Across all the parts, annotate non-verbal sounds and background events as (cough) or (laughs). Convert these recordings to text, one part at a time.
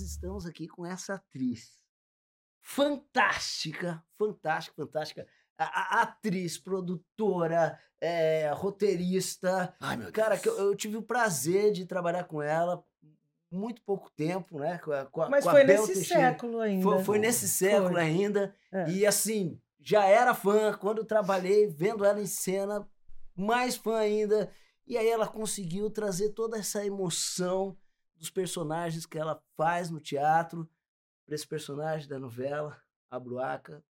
nós estamos aqui com essa atriz fantástica, fantástica, fantástica. A, a atriz, produtora, é, roteirista. Ai, meu Cara, Deus. que eu, eu tive o prazer de trabalhar com ela muito pouco tempo, né? Com a, com a- Mas com a foi Bel nesse Teixeira. século ainda. Foi, foi nesse século Foi. ainda. É. E assim, já era fã. Quando eu trabalhei vendo ela em cena, mais fã ainda. E aí ela conseguiu trazer toda essa emoção dos personagens que ela faz no teatro para esse personagem da novela, a Bruaca.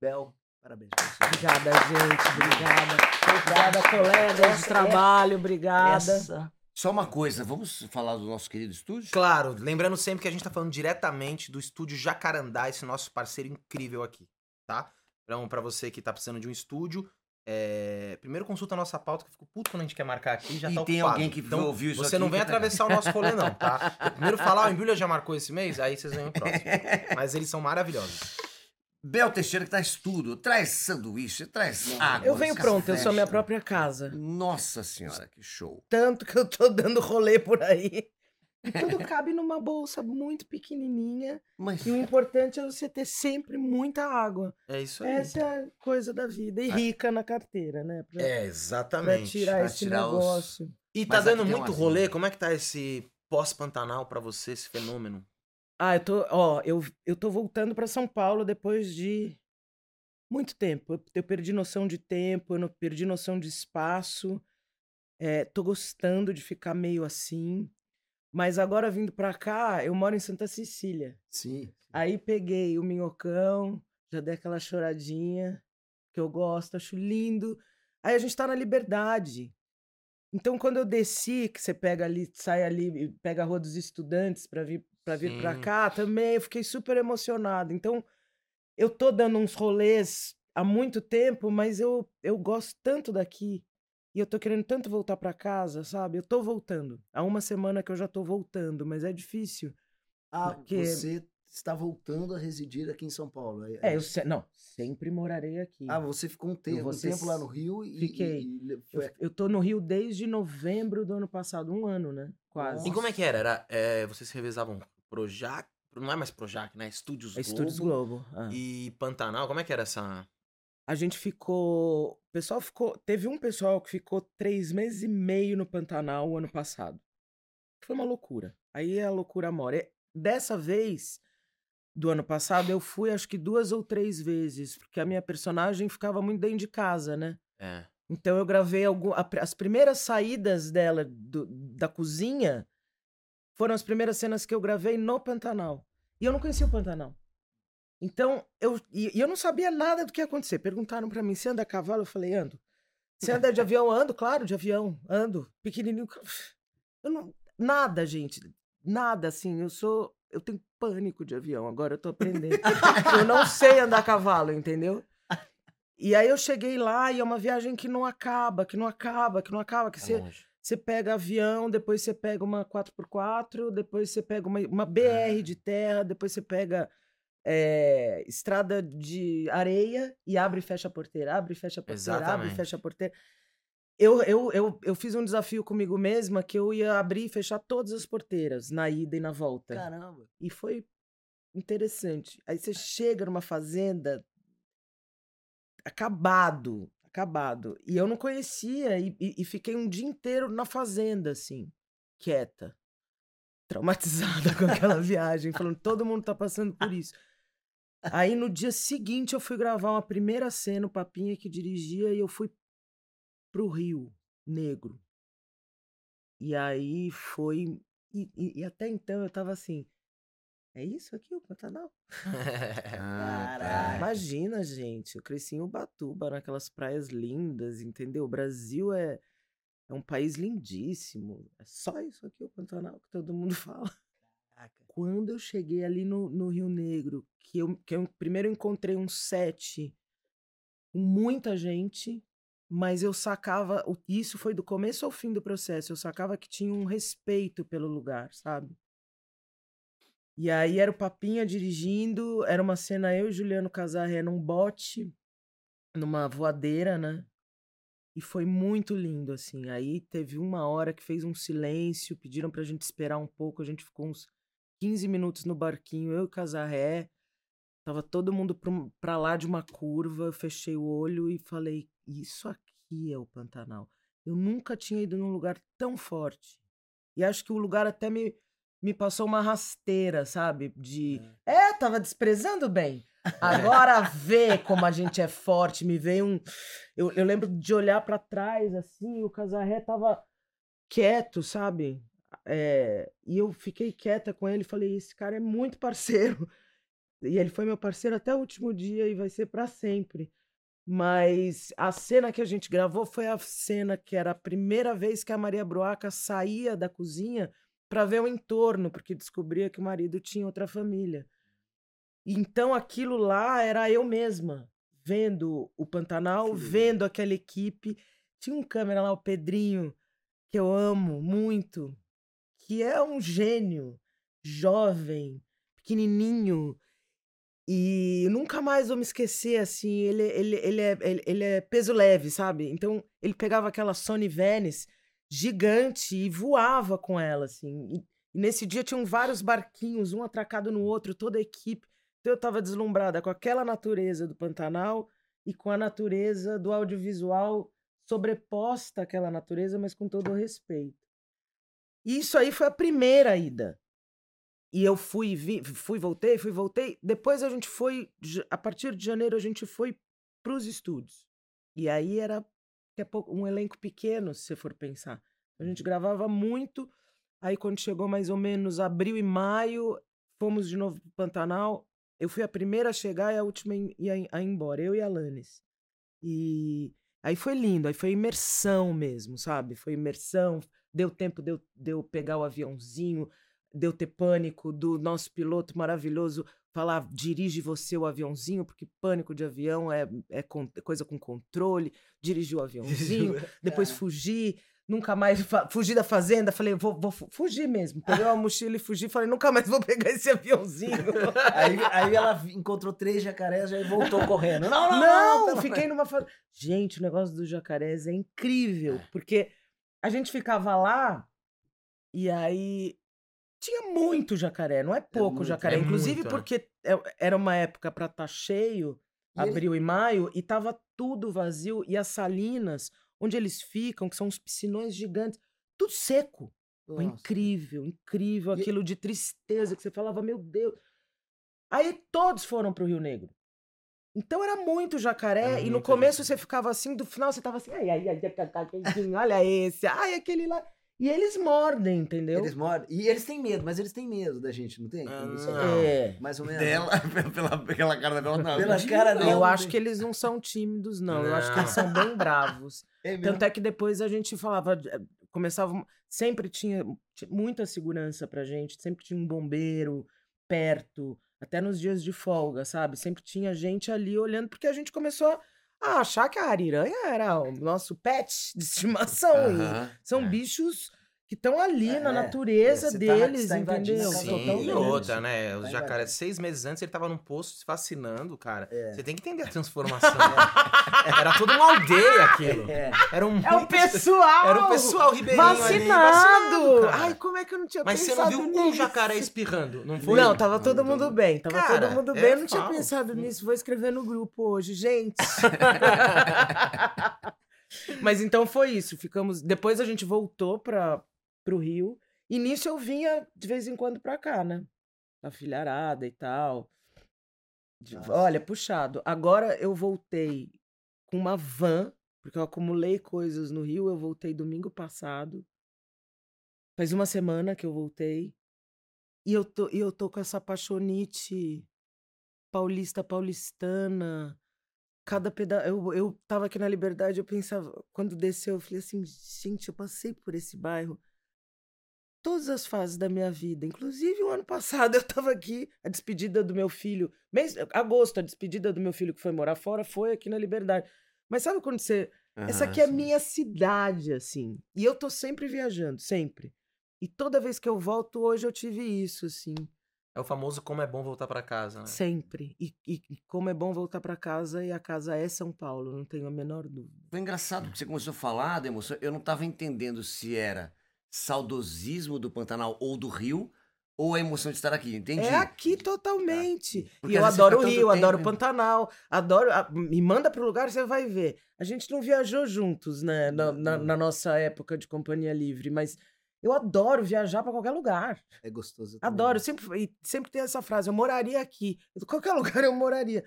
Bel, parabéns pra você. Obrigada, gente. Obrigada. Obrigada, colegas de trabalho. Obrigada. Essa Só uma coisa, vamos falar do nosso querido estúdio? Claro, lembrando sempre que a gente tá falando diretamente do estúdio Jacarandá, esse nosso parceiro incrível aqui, tá? Então, pra você que tá precisando de um estúdio, é, primeiro consulta a nossa pauta, que eu fico puto quando a gente quer marcar aqui já E tá tem ocupado. alguém que então, ouviu isso Você aqui não vem pegar. atravessar o nosso rolê, não, tá? Eu (laughs) primeiro falar, o Embrulha já marcou esse mês, aí vocês vêm o próximo. Mas eles são maravilhosos. Bel Teixeira que traz tudo, traz sanduíche, traz água. Eu venho pronto, eu sou a minha própria casa. Nossa senhora, que show. Tanto que eu tô dando rolê por aí. E tudo cabe numa bolsa muito pequenininha. Mas E o importante é você ter sempre muita água. É isso aí. Essa é a coisa da vida. E rica na carteira, né? Pra, É, pra exatamente. tirar pra esse tirar os- negócio. E tá Mas dando muito rolê, como é que tá esse pós-Pantanal pra você, esse fenômeno? Ah, eu tô, ó, eu, eu tô voltando pra São Paulo depois de muito tempo. Eu, eu perdi noção de tempo, eu não perdi noção de espaço. É, tô gostando de ficar meio assim. Mas agora vindo pra cá, eu moro em Santa Cecília. Sim. Aí peguei o minhocão, já dei aquela choradinha, que eu gosto, acho lindo. Aí a gente tá na liberdade. Então, quando eu desci, que você pega ali, sai ali, e pega a Rua dos Estudantes para vir para vir para cá, também eu fiquei super emocionado. Então, eu tô dando uns rolês há muito tempo, mas eu, eu gosto tanto daqui. E eu tô querendo tanto voltar para casa, sabe? Eu tô voltando. Há uma semana que eu já tô voltando, mas é difícil. Ah, Porque- você está voltando a residir aqui em São Paulo. É, É, eu isso? se... não, sempre morarei aqui. Ah, você ficou um, te- vou um tempo lá no Rio e. Fiquei. e- Eu, foi eu tô no Rio desde novembro do ano passado, um ano, né? Quase. E como é que era? era é, vocês se revezavam Projac, não é mais Projac, né? Estúdios É Estúdios Globo Globo. ah. e Pantanal, como é que era essa... A gente ficou. O pessoal ficou. Teve um pessoal que ficou três meses e meio no Pantanal o ano passado. Foi uma loucura. Aí a loucura mora. E Dessa vez, do ano passado, eu fui acho que duas ou três vezes, porque a minha personagem ficava muito dentro de casa, né? É. Então eu gravei algum, a as primeiras saídas dela do- da cozinha foram as primeiras cenas que eu gravei no Pantanal. E eu não conhecia o Pantanal. Então, eu, e, e eu não sabia nada do que ia acontecer. Perguntaram pra mim, você anda a cavalo? Eu falei, ando. Você anda de avião? Ando, claro, de avião. Ando. Pequenininho. Eu não, nada, gente. Nada, assim. Eu sou... Eu tenho pânico de avião. Agora eu tô aprendendo. eu não sei andar a cavalo, entendeu? E aí eu cheguei lá e é uma viagem que não acaba, que não acaba, que não acaba, que é você, você pega avião, depois você pega uma 4x4, depois você pega uma, uma BR de terra, depois você pega é, estrada de areia e abre e fecha a porteira, abre e fecha a porteira, abre e Exatamente. fecha a porteira. Eu, eu, eu, eu fiz um desafio comigo mesma que eu ia abrir e fechar todas as porteiras na ida e na volta. Caramba. E foi interessante. Aí você chega numa fazenda acabado, acabado. E eu não conhecia e, e- e fiquei um dia inteiro na fazenda, assim, quieta, traumatizada (laughs) com aquela viagem, falando, todo mundo tá passando por (laughs) isso. Aí no dia seguinte eu fui gravar uma primeira cena, o Papinha que dirigia, e eu fui pro Rio Negro. E aí foi. E, e- e até então eu tava assim. É isso aqui o Pantanal? (laughs) Ah, Caraca. Imagina, gente. Eu cresci em Ubatuba, naquelas praias lindas, entendeu? O Brasil é, é um país lindíssimo. É só isso aqui o Pantanal que todo mundo (laughs) fala. Quando eu cheguei ali no, no Rio Negro, que eu, que eu primeiro encontrei um set com muita gente, mas eu sacava. Isso foi do começo ao fim do processo. Eu sacava que tinha um respeito pelo lugar, sabe? E aí era o Papinha dirigindo, era uma cena eu e Juliano Casarré num bote, numa voadeira, né? E foi muito lindo, assim. Aí teve uma hora que fez um silêncio, pediram pra gente esperar um pouco, a gente ficou uns 15 minutos no barquinho, eu e o Casarré. Tava todo mundo pra pra lá de uma curva. Eu fechei o olho e falei: Isso aqui é o Pantanal. Eu nunca tinha ido num lugar tão forte. E acho que o lugar até me, me passou uma rasteira, sabe? De. É, tava desprezando bem. (laughs) Agora vê como a gente é forte. Me veio um. Eu, eu lembro de olhar pra trás assim, o Casarré tava quieto, sabe? É, e eu fiquei quieta com ele e falei: esse cara é muito parceiro. (laughs) E ele foi meu parceiro até o último dia e vai ser pra sempre. Mas a cena que a gente gravou foi a cena que era a primeira vez que a Maria Bruaca saía da cozinha para ver o entorno, porque descobria que o marido tinha outra família. Então aquilo lá era eu mesma, vendo o Pantanal, legal. vendo aquela equipe. Tinha um câmera lá, o Pedrinho, que eu amo muito, que é um gênio, jovem, pequenininho. E nunca mais vou me esquecer, assim, ele, ele, ele, é, ele, ele é peso leve, sabe? Então, ele pegava aquela Sony Venice gigante e voava com ela, assim. E, e nesse dia tinham vários barquinhos, um atracado no outro, toda a equipe. Então eu tava deslumbrada com aquela natureza do Pantanal e com a natureza do audiovisual sobreposta àquela natureza, mas com todo o respeito. E isso aí foi a primeira ida. E eu fui, vi, fui, voltei, fui, voltei. Depois a gente foi, a partir de janeiro, a gente foi para os estúdios. E aí era pouco, um elenco pequeno, se você for pensar. A gente gravava muito. Aí quando chegou mais ou menos abril e maio, fomos de novo pro Pantanal. Eu fui a primeira a chegar e a última em- a ir a ir embora, eu e a Lanes. E aí foi lindo, aí foi imersão mesmo, sabe? Foi imersão, deu tempo de eu, de eu pegar o aviãozinho, de eu ter pânico do nosso piloto maravilhoso falar dirige você o aviãozinho, porque pânico de avião é, é con- é coisa com controle, dirigir o aviãozinho, (laughs) depois fugir, nunca mais fugir da fazenda, falei, vou, vou fu- fugir mesmo. Peguei uma mochila e fugi, falei, nunca mais vou pegar esse aviãozinho. (laughs) Aí, aí ela encontrou três jacarés e voltou correndo. Não, não, não. Não, pelo- fiquei numa fase. Gente, o negócio dos jacarés é incrível, porque a gente ficava lá e aí tinha muito jacaré, não é pouco muito, jacaré, é inclusive muito, né? porque é- era uma época para estar cheio, E abril e maio, e tava tudo vazio e as salinas onde eles ficam, que são uns piscinões gigantes, tudo seco. Foi Nossa. incrível, incrível E- aquilo de tristeza que você falava, meu Deus. Aí todos foram pro Rio Negro. Então era muito jacaré, Era e no começo jacaré. você ficava assim, do final você tava assim, ai, ai, ai, olha esse, ai, aquele lá. E eles mordem, entendeu? Eles moram. E eles têm medo, mas eles têm medo da gente, não tem? Ah, você- não. É. Mais ou menos. Dela, (laughs) pela, pela cara da Bela, não. Pela não. cara dela. Eu não acho que eles não são tímidos, não. Eu acho que Não. eles são bem bravos. (laughs) É? Tanto é que depois a gente falava, eh, começava, sempre tinha ti- muita segurança pra gente, sempre tinha um bombeiro perto, até nos dias de folga, sabe? Sempre tinha gente ali olhando, porque a gente começou a achar que a ariranha era o nosso pet de estimação. e Aham, são é. bichos que estão ali É, na é. natureza tá- deles, tá entendeu? Sim, totalmente. e outra, né? Tá Os invadindo. jacarés, seis meses antes, ele tava num posto se fascinando, cara. É. Você tem que entender a transformação. (laughs) Era toda uma aldeia aquilo. É. Era um. É o pessoal! Era o pessoal ribeirinho ali, vacinado! vacinado, cara. Ai, como é que eu não tinha Mas você não viu um nisso? jacaré espirrando, não foi? Não, tava todo Não, mundo bem. Tava Cara, todo mundo é bem. Eu não tinha falso. pensado nisso. Vou escrever no grupo hoje, gente. (laughs) (laughs) Mas então foi isso. Ficamos. Depois a gente voltou para pro Rio. E nisso eu vinha de vez em quando pra cá, né? A filharada e tal. De-. Olha, puxado. Agora eu voltei com uma van, porque eu acumulei coisas no Rio. Eu voltei domingo passado. Faz uma semana que eu voltei. E eu tô, e eu tô com essa paixonite paulista, paulistana. Cada pedaço. Eu, eu tava aqui na Liberdade, eu pensava, quando desceu, eu falei assim, gente, eu passei por esse bairro todas as fases da minha vida. Inclusive, o ano passado (laughs) eu tava aqui, a despedida do meu filho, mês, agosto, a despedida do meu filho que foi morar fora foi aqui na Liberdade. Mas sabe quando você. Essa Aham, aqui é sim. minha cidade, assim. E eu tô sempre viajando, sempre. E toda vez que eu volto, hoje eu tive isso, assim. É o famoso como é bom voltar pra casa, né? Sempre. E, e- e como é bom voltar pra casa, e a casa é São Paulo, não tenho a menor dúvida. Foi engraçado que você começou a falar da emoção. Eu não estava entendendo se era saudosismo do Pantanal ou do Rio, ou a emoção de estar aqui? Entendi. É aqui totalmente. Porque e eu adoro o Rio, adoro o tempo- Pantanal, adoro. a- me manda pro lugar, você vai ver. A gente não viajou juntos, né, na, na- na nossa época de companhia livre, mas eu adoro viajar pra qualquer lugar. É gostoso. também. Adoro, sempre, sempre tem essa frase, eu moraria aqui. (laughs) Qualquer lugar eu moraria.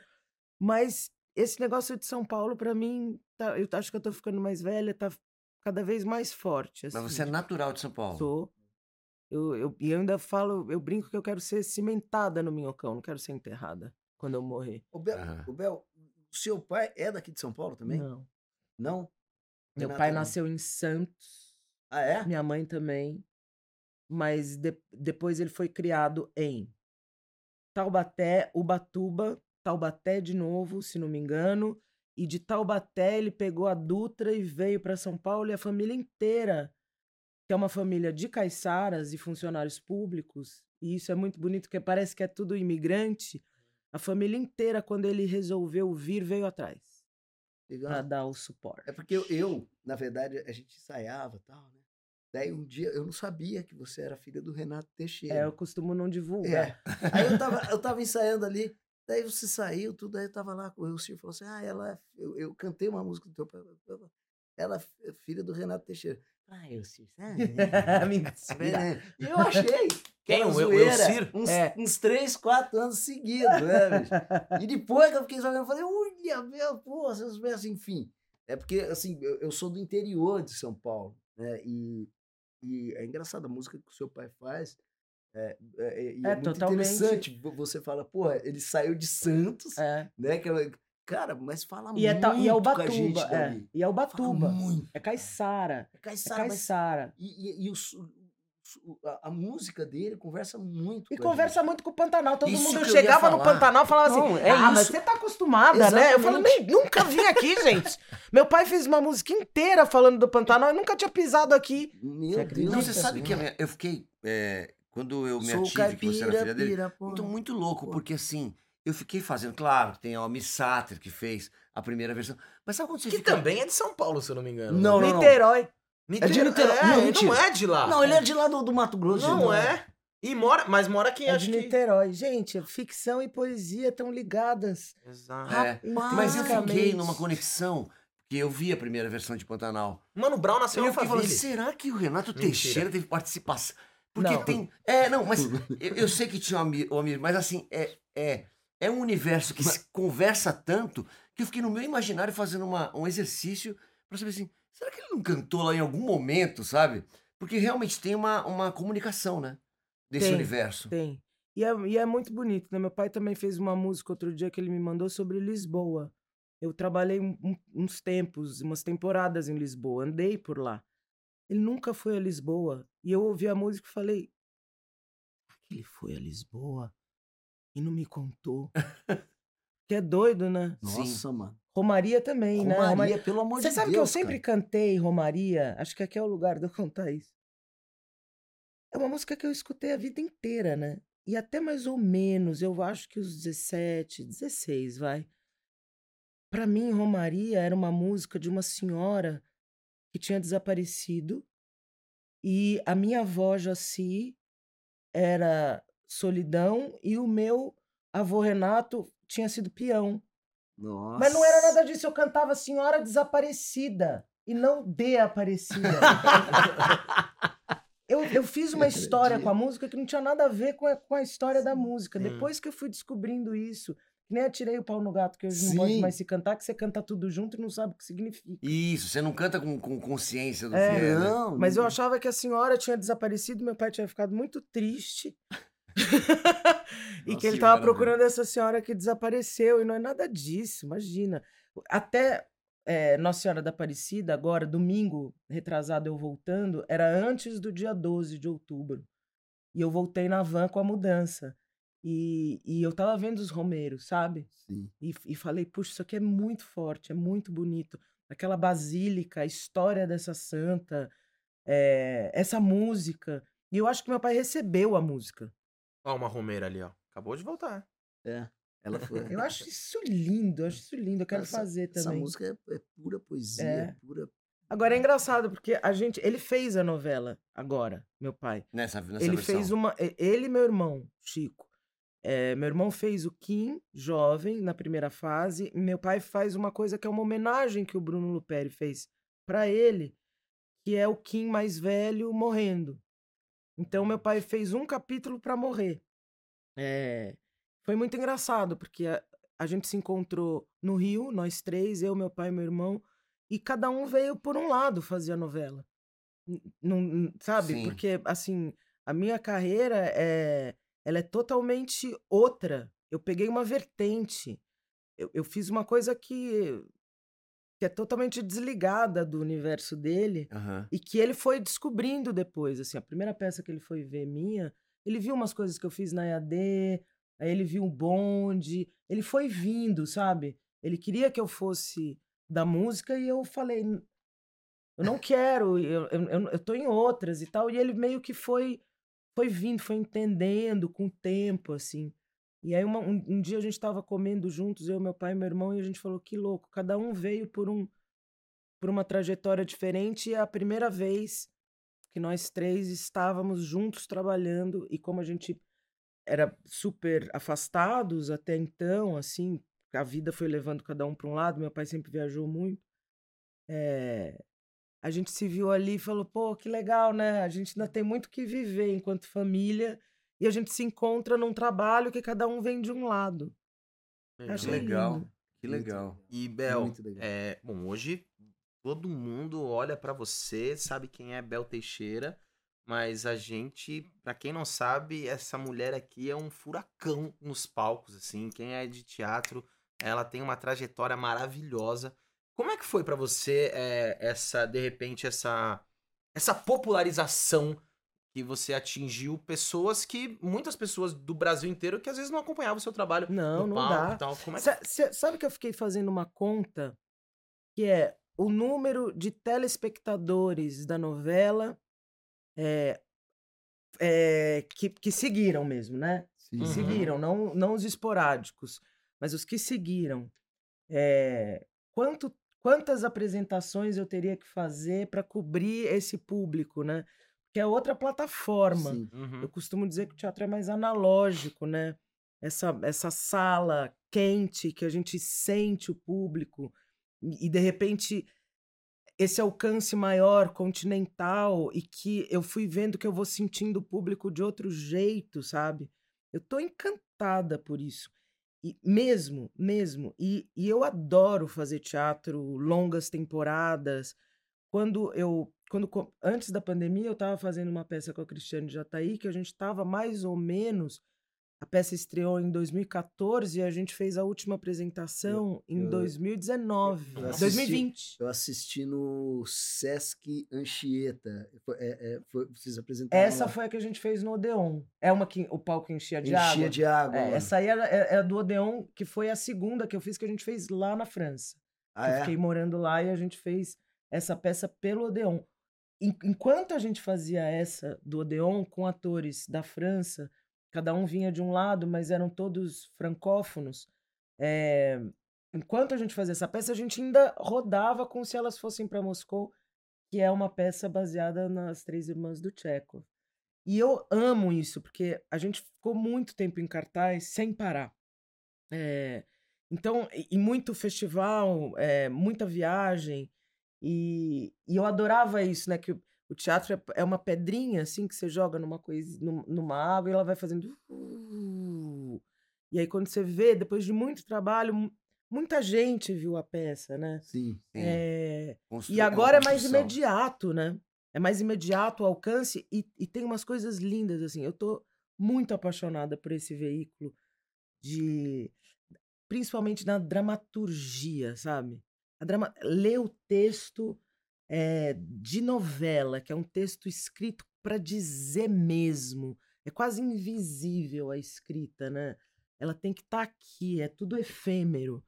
Mas esse negócio de São Paulo, pra mim, tá- eu acho que eu tô ficando mais velha, tá cada vez mais forte. Mas assim. você é natural de São Paulo. Sou. Eu, eu, e eu ainda falo, eu brinco que eu quero ser cimentada no minhocão, não quero ser enterrada quando eu morrer. O Bel, o Bel, seu pai é daqui de São Paulo também? Não. Não? Meu pai não. nasceu em Santos, Ah, é? minha mãe também, mas de- depois ele foi criado em Taubaté, Ubatuba, Taubaté de novo, se não me engano, e de Taubaté ele pegou a Dutra e veio para São Paulo e a família inteira, que é uma família de caiçaras e funcionários públicos, e isso é muito bonito porque parece que é tudo imigrante. A família inteira, quando ele resolveu vir, veio atrás para dar o suporte. É porque eu, eu, na verdade, a gente ensaiava tal, né? Daí um dia eu não sabia que você era filha do Renato Teixeira. É, eu costumo não divulgar. É. Aí eu tava, eu tava ensaiando ali, daí você saiu, tudo, aí eu tava lá, o Ciro falou assim, ah, ela, é- eu, eu cantei uma música do teu pai, ela é filha do Renato Teixeira. Ah, eu, Ciro, sabe? E eu achei. que Quem? O Elcir? Uns, É. uns três, quatro anos seguidos, né, bicho? E depois que eu fiquei jogando, eu falei, olha, meu, pô, seus versos, enfim. É porque, assim, eu, eu sou do interior de São Paulo, né? E, e é engraçado, a música que o seu pai faz é, é, é- é É, muito totalmente. interessante. Vo- Você fala, porra, ele saiu de Santos, É. né? Que, é- cara, mas fala E é, muito ta- e é com a gente Ubatuba. É. dali. E é Ubatuba. muito. É Caiçara. É É Caiçara, mas Caiçara. e, e, e o a, a música dele conversa muito. E conversa muito com o Pantanal. Todo Isso mundo eu chegava no. Pantanal e falava Não, assim: é Ah, mas isso. você tá acostumada, né? Eu Exatamente. "Nem- nunca vim aqui, (laughs) gente. Meu pai fez uma música inteira falando do Pantanal e nunca tinha pisado aqui. gente. Meu Você Deus. Não, você sabe que minha- eu fiquei. é, quando eu me Sou ative que você era caipira, filha dele. pira, pô. Então, muito louco, Pô. porque assim, eu fiquei fazendo. Claro, tem a Miss Satter que fez a primeira versão. Mas sabe quando você Que fica. também é de São Paulo, se eu não me engano. Não, não, não. Niterói. Niterói. É de Niterói. É, Não, ele mentira. não é de lá. Não, ele é de lá do, do Mato Grosso. Não não é. E mora, mas mora aqui, É acho de que... Niterói. Gente, ficção e poesia estão ligadas. Exato. É, mas eu fiquei numa conexão, que eu vi a primeira versão de Pantanal. Mano Brown nasceu E em eu fiquei falando, Alphaville. será que o Renato Mentira. Teixeira teve participação? Porque Não. tem. É, não, mas eu, eu sei que tinha o Amir, o Amir, mas assim, é, é, é um universo que se conversa tanto que eu fiquei no meu imaginário fazendo uma, um exercício pra saber assim, será que ele não cantou lá em algum momento, sabe? Porque realmente tem uma, uma comunicação, né? Desse Tem, universo. Tem. E é, e é muito bonito, né? Meu pai também fez uma música outro dia que ele me mandou sobre Lisboa. Eu trabalhei um- um- uns tempos, umas temporadas em Lisboa, andei por lá. Ele nunca foi a Lisboa. E eu ouvi a música e falei: ele foi a Lisboa? E não me contou. que é doido, né? Nossa, mano. Romaria também, né? Romaria, Romaria- pelo amor Você de sabe Deus. que eu sempre cara. cantei Romaria? Acho que aqui é o lugar de eu contar isso. É uma música que eu escutei a vida inteira, né? E até mais ou menos, eu acho que os 17, 16, vai. Pra mim, Romaria era uma música de uma senhora que tinha desaparecido. E a minha avó Jaci era solidão e o meu avô Renato tinha sido peão. Nossa. Mas não era nada disso, eu cantava Senhora Desaparecida e não De Aparecida. eu, eu fiz (laughs) uma história com a música que não tinha nada a ver com a, com a história da música. Sim. Depois que eu fui descobrindo isso, que nem atirei o pau no gato, que hoje não pode Sim. mais se cantar, que você canta tudo junto e não sabe o que significa. Isso, você não canta com, com consciência do É, que é, né? Não, Mas eu achava que a senhora tinha desaparecido, meu pai tinha ficado muito triste. (laughs) e Nossa, que ele tava maravilha. procurando essa senhora que desapareceu, e não é nada disso, imagina. Até eh, Nossa Senhora da Aparecida, agora, domingo retrasado eu voltando, era antes do dia 12 de outubro. E eu voltei na van com a mudança. E, e eu tava vendo os romeiros, sabe? Sim. E, e falei, puxa, isso aqui é muito forte, é muito bonito. Aquela basílica, a história dessa santa, eh, essa música. E eu acho que meu pai recebeu a música. Ó, uma romeira ali, ó. Acabou de voltar. É, ela foi. Eu acho isso lindo, eu acho isso lindo, eu quero Essa- fazer Essa também. música é, é pura poesia, É. pura Agora é engraçado, porque a gente. Ele fez a novela agora, meu pai. Nessa, nessa ele versão. fez uma. Ele e meu irmão, Chico. É, meu irmão fez o Kim, jovem, na primeira fase. Meu pai faz uma coisa que é uma homenagem que o Bruno Luperi fez pra ele, que é o Kim mais velho morrendo. Então, meu pai fez um capítulo pra morrer. É, foi muito engraçado, porque a, a gente se encontrou no Rio, nós três, eu, meu pai e meu irmão, e cada um veio por um lado fazer a novela. Não, sabe? Sim. Porque, assim, a minha carreira é, ela é totalmente outra. Eu peguei uma vertente. Eu, eu fiz uma coisa que, que é totalmente desligada do universo dele Aham. e que ele foi descobrindo depois. Assim, a primeira peça que ele foi ver minha, ele viu umas coisas que eu fiz na EAD, aí ele viu o bonde, ele foi vindo, sabe? Ele queria que eu fosse da música e eu falei, "N- eu não quero, eu, eu, eu tô em outras e tal. E ele meio que foi, foi vindo, foi entendendo com o tempo, assim. E aí uma- um, um dia a gente tava comendo juntos, eu, meu pai e meu irmão, e a gente falou, que louco, cada um veio por um por uma trajetória diferente e é a primeira vez que nós três estávamos juntos trabalhando e como a gente era super afastados até então, assim, a vida foi levando cada um para um lado, meu pai sempre viajou muito. é, a gente se viu ali e falou, pô, que legal, né? A gente ainda tem muito que viver enquanto família e a gente se encontra num trabalho que cada um vem de um lado. Que Achei legal. lindo. Que legal. E Bel, é, bom, hoje todo mundo olha pra você, sabe quem é Bel Teixeira, mas a gente, pra quem não sabe, essa mulher aqui é um furacão nos palcos, assim. Quem é de teatro, ela tem uma trajetória maravilhosa. Como é que foi pra você é, essa, de repente, essa essa popularização que você atingiu pessoas que muitas pessoas do Brasil inteiro que às vezes não acompanhavam o seu trabalho Não, no não palco dá. e tal. Como é que Sa- cê- sabe que eu fiquei fazendo uma conta que é o número de telespectadores da novela é, é, que, que seguiram mesmo, né? Sim. Que Uhum. seguiram, não, não os esporádicos, mas os que seguiram. É, quanto, quantas apresentações eu teria que fazer para cobrir esse público, né? Que é outra plataforma. Uhum. Eu costumo dizer que o teatro é mais analógico, né? Essa, essa sala quente que a gente sente o público e, e, de repente esse alcance maior, continental e que eu fui vendo que eu vou sentindo o público de outro jeito, sabe? Eu tô encantada por isso. E mesmo, mesmo. E, e eu adoro fazer teatro, longas temporadas. Quando eu quando antes da pandemia eu estava fazendo uma peça com a Cristiane Jataí que a gente estava mais ou menos a peça estreou em 2014 e a gente fez a última apresentação em eu- 2019, eu assisti- 2020. Eu assisti no Sesc Anchieta. Foi, é, é, foi- vocês apresentaram Essa lá. foi a que a gente fez no Odeon. É uma que o palco enchia de Enchia água. de água. É, essa aí é, é a do Odeon, que foi a segunda que eu fiz, que a gente fez lá na França. Ah, eu é? fiquei morando lá e a gente fez essa peça pelo Odeon. En- Enquanto a gente fazia essa do Odeon com atores da França, cada um vinha de um lado, mas eram todos francófonos. é, Enquanto a gente fazia essa peça, a gente ainda rodava como se elas fossem para Moscou, que é uma peça baseada nas Três Irmãs do Tchekhov. E eu amo isso, porque a gente ficou muito tempo em cartaz sem parar. É, então, e, e muito festival, é, muita viagem. E, e eu adorava isso, né? Que o, teatro é, é uma pedrinha, assim, que você joga numa, coisa, num- numa água e ela vai fazendo... uh. E aí, quando você vê, depois de muito trabalho, mu- muita gente viu a peça, né? Sim. Sim. É, Constru- e agora é mais imediato, né? É mais imediato o alcance e, e tem umas coisas lindas, assim. Eu tô muito apaixonada por esse veículo de... Principalmente na dramaturgia, sabe? A drama... Ler o texto é, de novela, que é um texto escrito para dizer mesmo. É quase invisível a escrita, né? Ela tem que estar aqui, é tudo efêmero.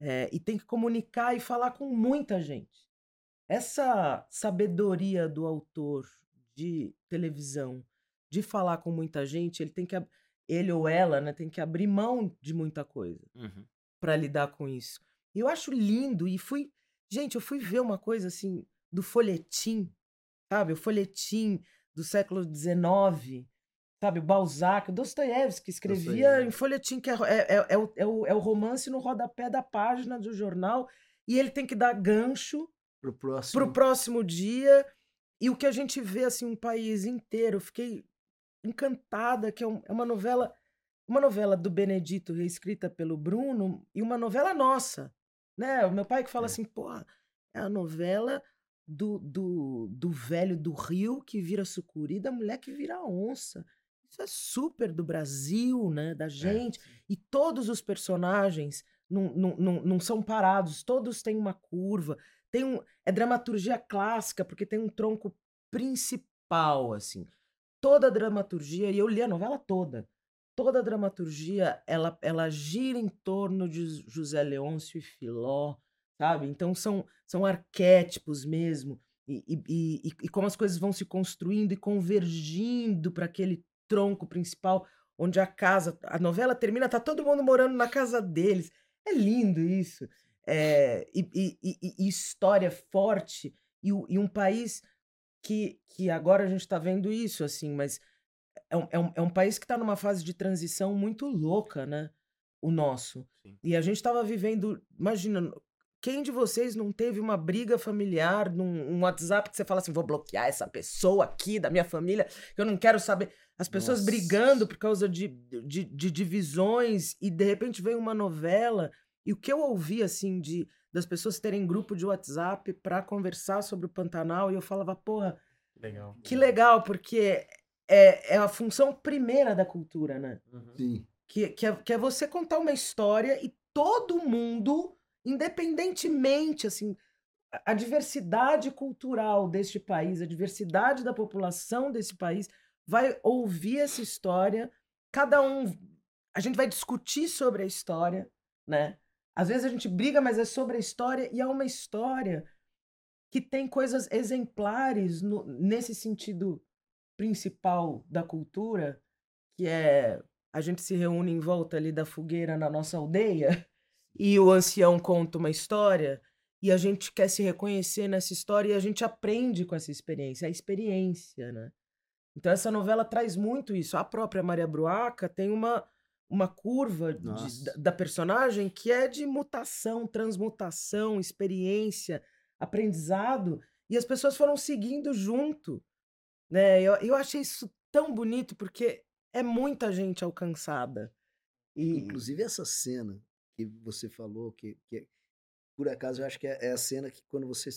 É, e tem que comunicar e falar com muita gente. Essa sabedoria do autor de televisão de falar com muita gente, ele tem que ele ou ela, né, tem que abrir mão de muita coisa Uhum. para lidar com isso. E eu acho lindo e fui, gente, eu fui ver uma coisa assim do folhetim, sabe? O folhetim do século XIX, sabe? O Balzac, Dostoiévski escrevia em folhetim, que é, é, é, é o, é, o, é o romance no rodapé da página do jornal, e ele tem que dar gancho Pro próximo. para o próximo dia. E o que a gente vê, assim, um país inteiro, eu fiquei encantada, que é, um- é uma novela, uma novela do Benedito, reescrita pelo Bruno, e uma novela nossa, né? O meu pai que fala É. assim, pô, é a novela do, do, do velho do Rio que vira sucuri, da mulher que vira onça. Isso é super do Brasil, né? Da gente. E todos os personagens não, não, não, não são parados, todos têm uma curva. Tem um, é dramaturgia clássica, porque tem um tronco principal, assim. Toda a dramaturgia, e eu li a novela toda, toda a dramaturgia, ela, ela gira em torno de José Leôncio e Filó, sabe? Então são, são arquétipos mesmo, e, e, e, e como as coisas vão se construindo e convergindo para aquele tronco principal, onde a casa, a novela termina, tá todo mundo morando na casa deles. É lindo isso. É, e, e- história forte, e, e um país que, que agora a gente está vendo isso, assim, mas é um, é um, é um país que está numa fase de transição muito louca, né? O nosso. Sim. E a gente estava vivendo. Imagina, quem de vocês não teve uma briga familiar num um WhatsApp que você fala assim: vou bloquear essa pessoa aqui da minha família, que eu não quero saber. As pessoas Nossa. brigando por causa de, de, de divisões, e de repente vem uma novela. E o que eu ouvi, assim, de das pessoas terem grupo de WhatsApp para conversar sobre o Pantanal, e eu falava, porra, Legal. que legal, porque é, é a função primeira da cultura, né? Sim. Que, que, é, que é você contar uma história e todo mundo, independentemente, assim, a, diversidade cultural deste país, a diversidade da população desse país, vai ouvir essa história, cada um. A gente vai discutir sobre a história, né? Às vezes a gente briga, mas é sobre a história, e é uma história que tem coisas exemplares no- nesse sentido principal da cultura, que é a gente se reúne em volta ali da fogueira na nossa aldeia e o ancião conta uma história e a gente quer se reconhecer nessa história e a gente aprende com essa experiência, a experiência, né? Então essa novela traz muito isso. A própria Maria Bruaca tem uma, uma curva de- da personagem que é de mutação, transmutação, experiência, aprendizado, e as pessoas foram seguindo junto. Né? Eu, eu achei isso tão bonito porque é muita gente alcançada. E, Inclusive essa cena que você falou, que, que por acaso eu acho que é, é a cena que quando você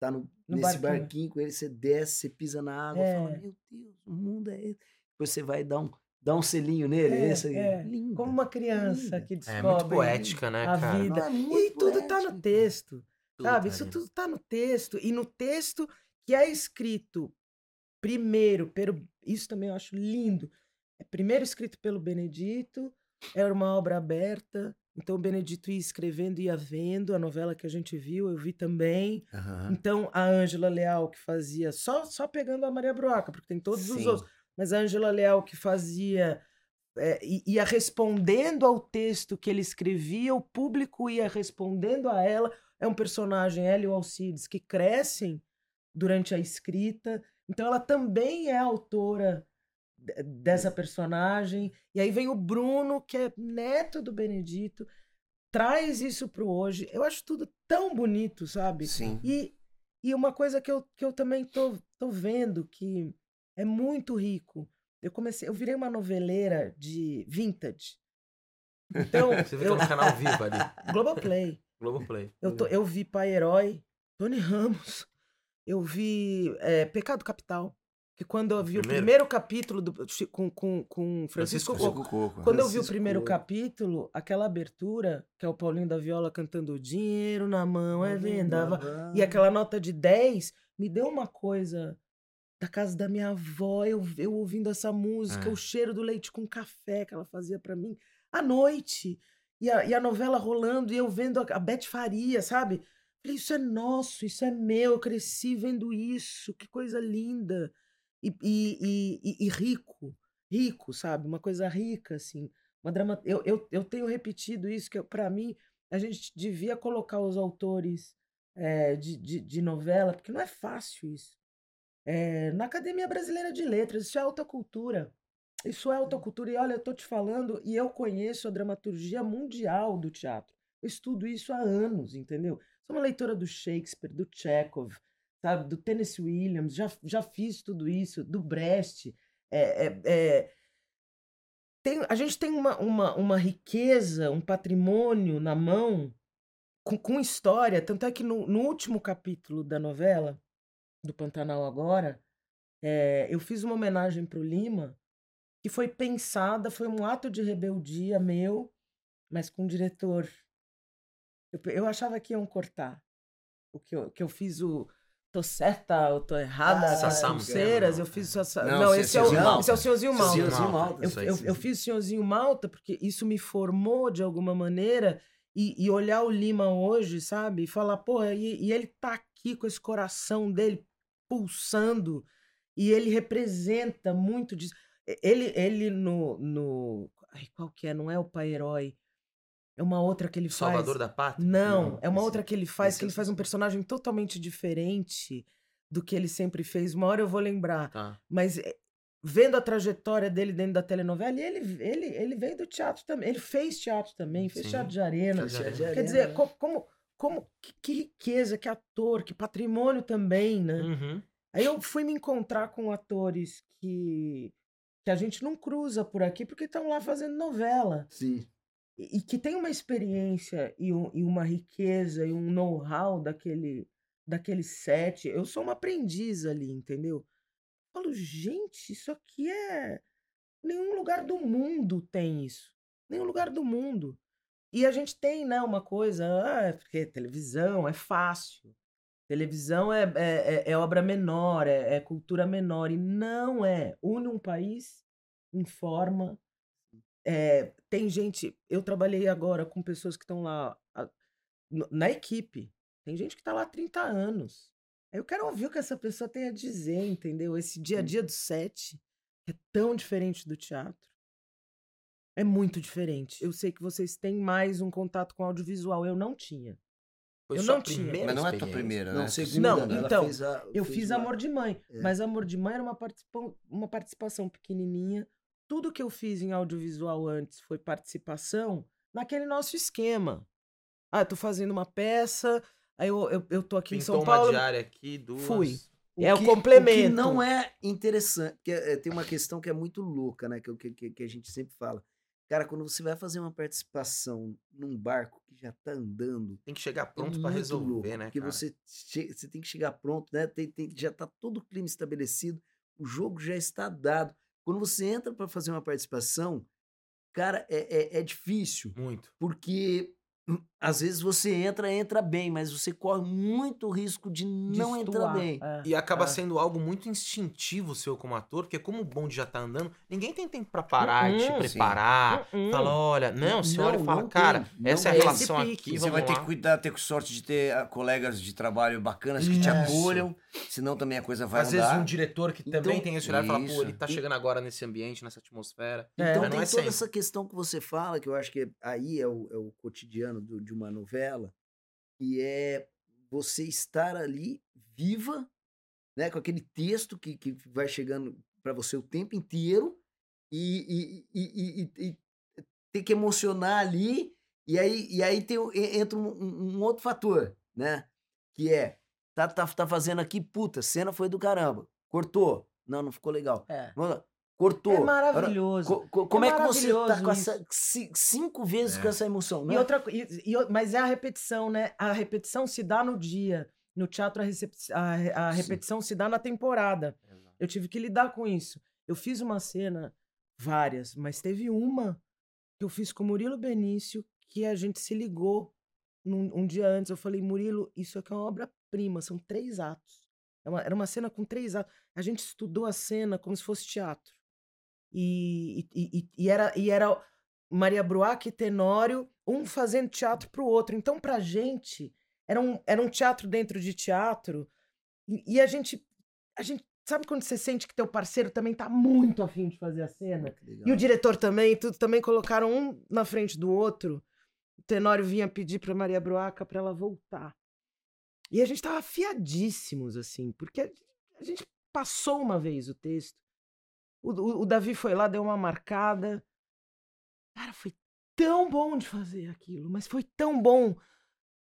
tá no, No nesse barquinho. barquinho. com ele, você desce, você pisa na água, fala, É. meu Deus, o mundo é esse. Depois você vai dar um, dar um selinho nele, É, esse é. Lindo. como uma criança linda. que É descobre muito poética, né, a cara? vida. Não, é E tudo tá no texto. Tudo Sabe? tá Isso ali. tudo tá no texto. E no texto que é escrito primeiro, pelo, isso também eu acho lindo. É primeiro escrito pelo Benedito, era uma obra aberta. Então o Benedito ia escrevendo, ia vendo a novela que a gente viu, eu vi também. Aham. Então a Ângela Leal que fazia, só, só pegando a Maria Bruaca, porque tem todos os Sim. outros, mas a Ângela Leal que fazia, é, ia respondendo ao texto que ele escrevia, o público ia respondendo a ela. É um personagem, ela e o Alcides, que crescem durante a escrita. Então ela também é autora dessa personagem. E aí vem o Bruno, que é neto do Benedito, traz isso pro hoje. Eu acho tudo tão bonito, sabe? Sim. E, e uma coisa que eu, que eu também tô, tô vendo que é muito rico. Eu comecei, eu virei uma noveleira de vintage. Então, (laughs) Você fica eu, no canal vivo ali. (laughs) Globoplay. Globoplay. Eu, tô, eu vi Pai Herói, Tony Ramos. Eu vi é, Pecado Capital. Que quando eu vi o primeiro? primeiro capítulo do, com, com, com Francisco, Francisco Coco, Francisco Coco. quando eu vi o Francisco primeiro Coco. capítulo, aquela abertura, que é o Paulinho da Viola cantando Dinheiro na mão é vendaval. E aquela nota de 10 me deu uma coisa da casa da minha avó, eu, eu ouvindo essa música, É. o cheiro do leite com café que ela fazia pra mim à noite. E a, e a novela rolando, e eu vendo a, a Beth Faria, sabe? Falei, isso é nosso, isso é meu, eu cresci vendo isso, que coisa linda. E, e, e, rico, rico, sabe? Uma coisa rica, assim. Uma drama... eu, eu, eu tenho repetido isso, que para mim a gente devia colocar os autores é, de, de, de novela, porque não é fácil isso. É, na Academia Brasileira de Letras, isso é alta cultura. Isso é alta cultura. E olha, eu tô te falando, e eu conheço a dramaturgia mundial do teatro. Eu estudo isso há anos, entendeu? Sou uma leitora do Shakespeare, do Chekhov, sabe, do Tennessee Williams, já, já fiz tudo isso, do Brecht. É, é, é, tem, a gente tem uma, uma, uma riqueza, um patrimônio na mão com, com história. Tanto é que no, no último capítulo da novela, do Pantanal Agora, é, eu fiz uma homenagem para o Lima, que foi pensada, foi um ato de rebeldia meu, mas com o diretor. Eu, eu achava que iam cortar. O que eu, que eu fiz o. Tô certa ou tô errada? Ah, pulseiras, Mulher, eu fiz Sassá. Não, Não, esse é é, o, Senhorzinho Malta. esse é o Senhorzinho Malta. Senhorzinho Malta. Eu, eu, eu fiz Senhorzinho Malta porque isso me formou de alguma maneira e, e olhar o Lima hoje, sabe? E falar, porra, e, e ele tá aqui com esse coração dele pulsando e ele representa muito disso. Ele, ele no, no. Ai, qual que é? Não é o pai herói. É uma outra que ele faz. Salvador da Pátria? Não, Não, é uma esse- outra que ele faz, esse que ele faz um personagem totalmente diferente do que ele sempre fez. Uma hora eu vou lembrar. Tá. Mas eh, vendo a trajetória dele dentro da telenovela, e ele, ele, ele veio do teatro também. Ele fez teatro também, fez Sim, teatro de arena. fez teatro de Quer arena, dizer, né? co- como, como, que, que riqueza, que ator, que patrimônio também, né? Uhum. Aí eu fui me encontrar com atores que, que a gente não cruza por aqui porque estão lá fazendo novela. Sim. E, que tem uma experiência e, um- e uma riqueza e um know-how daquele, daquele set. Eu sou uma aprendiz ali, entendeu? Eu falo, gente, isso aqui é. Nenhum lugar do mundo tem isso. Nenhum lugar do mundo. E a gente tem, né, uma coisa, ah, é porque televisão é fácil. Televisão é, é, é- é obra menor, é, é cultura menor. E não é. Une um país, informa. É, tem gente. Eu trabalhei agora com pessoas que estão lá a- na equipe. Tem gente que está lá há 30 anos. Aí Eu quero ouvir o que essa pessoa tem a dizer, entendeu? Esse dia a dia do set é tão diferente do teatro. É muito diferente. Eu sei que vocês têm mais um contato com audiovisual. Eu não tinha. Foi Eu não tinha. Mas não é tua primeira, Não, né? segunda. Não, né? Então, fez a- Eu fez fiz uma- Amor de Mãe, É. mas Amor de Mãe era uma, participa- uma participação pequenininha. Tudo que eu fiz em audiovisual antes foi participação naquele nosso esquema. Ah, eu tô fazendo uma peça, aí eu, eu, eu tô aqui em Pintou São uma Paulo. diária aqui, duas. Fui. É o que- complemento. que não é interessante. Porque é, tem uma questão que é muito louca, né? Que, que, que- que a gente sempre fala. Cara, quando você vai fazer uma participação num barco que já tá andando. Tem que chegar é pronto pra muito resolver, louco, né, Porque cara? você, você tem que chegar pronto, né? Tem, tem- já tá todo o clima estabelecido, o jogo já está dado. Quando você entra para fazer uma participação, cara, é, é, é difícil. Muito. Porque às vezes você entra, entra bem, mas você corre muito risco de de não entrar bem. É, E acaba é. sendo algo muito instintivo seu como ator, porque como o bonde já tá andando, ninguém tem tempo pra parar e te Uhum. preparar. Hum, hum. Fala, olha, não, você olha e fala, cara, tem, não essa é a relação aqui, E você vai ter lá. que cuidar, ter sorte de ter ah, colegas de trabalho bacanas que te Isso. acolham, senão também a coisa vai Às andar. vezes um diretor que também Então, tem esse olhar e fala, pô, ele tá chegando agora nesse ambiente, nessa atmosfera. É. Então tem é toda sempre. essa questão que você fala, que eu acho que aí é o, é o cotidiano do- de uma novela, que é você estar ali viva, né, com aquele texto que, que vai chegando para você o tempo inteiro e, e, e, e- ter que emocionar ali, e aí, e aí tem, entra um, um- um outro fator, né, que é, tá, tá, tá fazendo aqui, puta, cena foi do caramba, cortou, não, não ficou legal. É. Cortou. É maravilhoso. Co- co- como é, que você tá com essa, ci- cinco vezes É. com essa emoção, né? E outra, e, e mas é a repetição, né? A repetição se dá no dia. No teatro, a, recep- a a Sim. repetição se dá na temporada. Eu tive que lidar com isso. Eu fiz uma cena, várias, mas teve uma que eu fiz com o Murilo Benício, que a gente se ligou num- um dia antes. Eu falei, Murilo, isso aqui é uma obra-prima, são três atos. É uma- era uma cena com três atos. A gente estudou a cena como se fosse teatro. E, e, e- era, e era Maria Bruac e Tenório, um fazendo teatro pro outro. Então, pra gente, era um, era um teatro dentro de teatro. E, e a gente. A gente. Sabe quando você sente que teu parceiro também tá muito afim de fazer a cena? E o diretor também, tudo também colocaram um na frente do outro. O Tenório vinha pedir pra Maria Bruaca pra ela voltar. E a gente tava afiadíssimos, assim, porque a- a gente passou uma vez o texto. O, o- o Davi foi lá, deu uma marcada. Cara, foi tão bom de fazer aquilo, mas foi tão bom.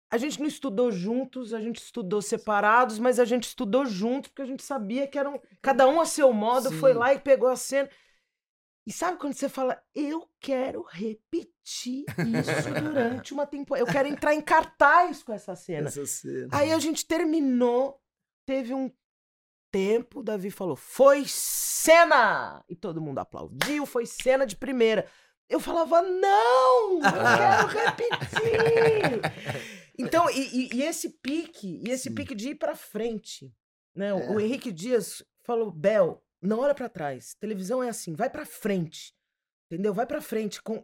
A gente não estudou juntos, a gente estudou separados, mas a gente estudou juntos porque a gente sabia que eram cada um a seu modo, foi Sim. lá e pegou a cena. E sabe quando você fala, eu quero repetir isso durante uma temporada, eu quero entrar em cartaz com essa cena. Essa cena. Aí a gente terminou, teve um tempo, Davi falou, foi cena! E todo mundo aplaudiu, foi cena de primeira. Eu falava, não, eu (laughs) quero repetir! (laughs) Então, e, e- esse pique, e esse Sim. pique de ir pra frente, né? O, É. o Henrique Dias falou, Bel, não olha pra trás, televisão é assim, vai pra frente, entendeu? Vai pra frente, com...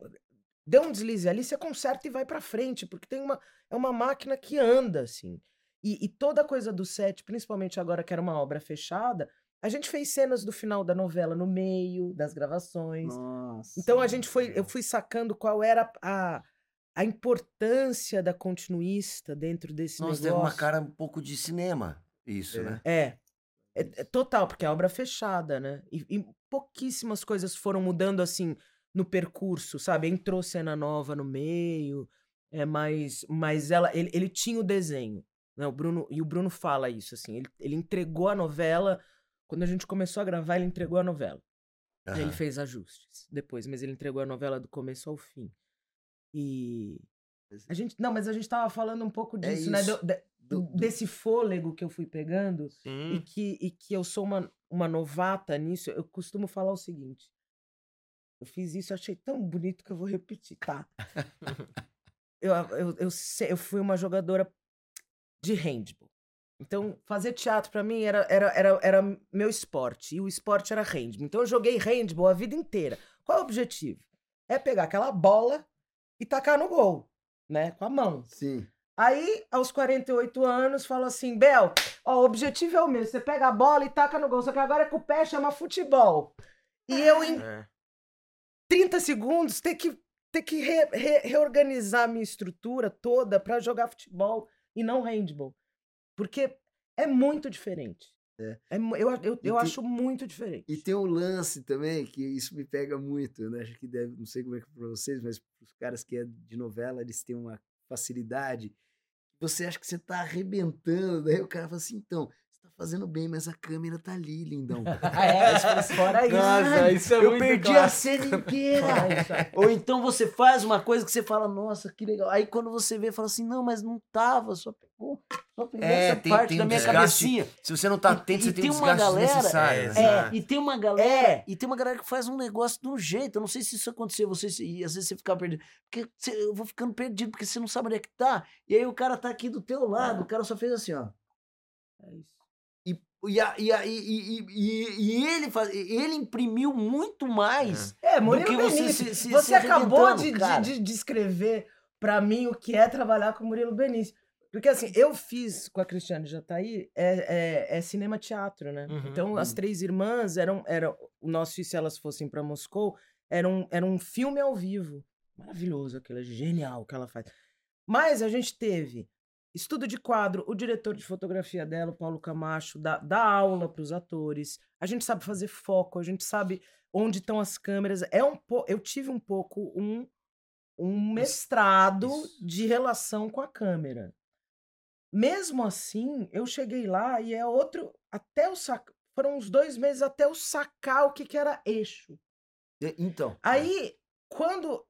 deu um deslize ali, você conserta e vai pra frente, porque tem uma, é uma máquina que anda, assim. E, e toda a coisa do set, principalmente agora que era uma obra fechada, a gente fez cenas do final da novela no meio das gravações. Nossa. Então a gente foi, eu fui sacando qual era a, a importância da continuista dentro desse Nossa, negócio. teve uma cara um pouco de cinema, isso, É. né? É, é, é total, porque é obra fechada, né? E, e pouquíssimas coisas foram mudando assim no percurso, sabe? Entrou cena nova no meio, é, mas, mas ela, ele, ele tinha o desenho, né? O Bruno, e o Bruno fala isso, assim, ele, ele entregou a novela, quando a gente começou a gravar, ele entregou a novela. Aí Ele fez ajustes depois, mas ele entregou a novela do começo ao fim. E. A gente, não, mas a gente tava falando um pouco É disso, né? isso. do- de- Do- do- desse fôlego que eu fui pegando e que, e que eu sou uma, uma novata nisso. Eu costumo falar o seguinte. Eu fiz isso, eu achei tão bonito que eu vou repetir, tá? (laughs) eu, eu, eu, eu fui uma jogadora de handball. Então, fazer teatro pra mim era, era, era, era meu esporte. E o esporte era handball. Então, eu joguei handball a vida inteira. Qual é o objetivo? É pegar aquela bola e tacar no gol, né? Com a mão. Sim. Aí, aos 48 anos, fala assim: Bel, ó, o objetivo é o mesmo. Você pega a bola e taca no gol. Só que agora é com o pé, chama futebol. E eu, em É. 30 segundos, ter que, ter que re- re- reorganizar a minha estrutura toda pra jogar futebol e não handball. Porque é muito diferente. É. mu- eu eu, eu tem- acho muito diferente. E tem um lance também, que isso me pega muito, né? Acho que deve, não sei como é que é pra vocês, mas os caras que é de novela, eles têm uma facilidade. Você acha que você tá arrebentando, daí o cara fala assim, então, tá fazendo bem, mas a câmera tá ali, lindão. (laughs) Ah, é, fora isso. Nossa, isso é eu perdi a cena (laughs) inteira. É. Ou então você faz uma coisa que você fala, nossa, que legal. Aí quando você vê, fala assim, não, mas não tava, só pegou, só pegou É, essa tem- parte tem da um minha desgaste. cabecinha. Se você não tá atento, você tem, tem um uma desgaste galera-. É. É, e tem uma galera, É. e tem uma galera que faz um negócio de um jeito. Eu não sei se isso acontecer, você e às vezes você fica perdido. Porque você- eu vou ficando perdido, porque você não sabe onde é que tá. E aí o cara tá aqui do teu lado, o cara só fez assim, ó. É isso. E, a- e, a- e, e, e, ele, faz, ele imprimiu muito mais. É, do Murilo que você Benício. se- se- você se acabou de, de, descrever pra mim o que é trabalhar com o Murilo Benício. Porque assim, eu fiz com a Cristiane Jataí é, é, é cinema-teatro, né? Uhum, então, as uhum. três irmãs eram, eram. O nosso E Se Elas Fossem pra Moscou era um, era um filme ao vivo. Maravilhoso aquilo, é genial o que ela faz. Mas a gente teve estudo de quadro, o diretor de fotografia dela, o Paulo Camacho, dá, dá aula para os atores. A gente sabe fazer foco, a gente sabe onde estão as câmeras. É um po... Eu tive um pouco um, um mestrado isso. de relação com a câmera. Mesmo assim, eu cheguei lá e é outro. Até o sac... Foram uns dois meses até eu sacar o que, que era eixo. Então. Aí, quando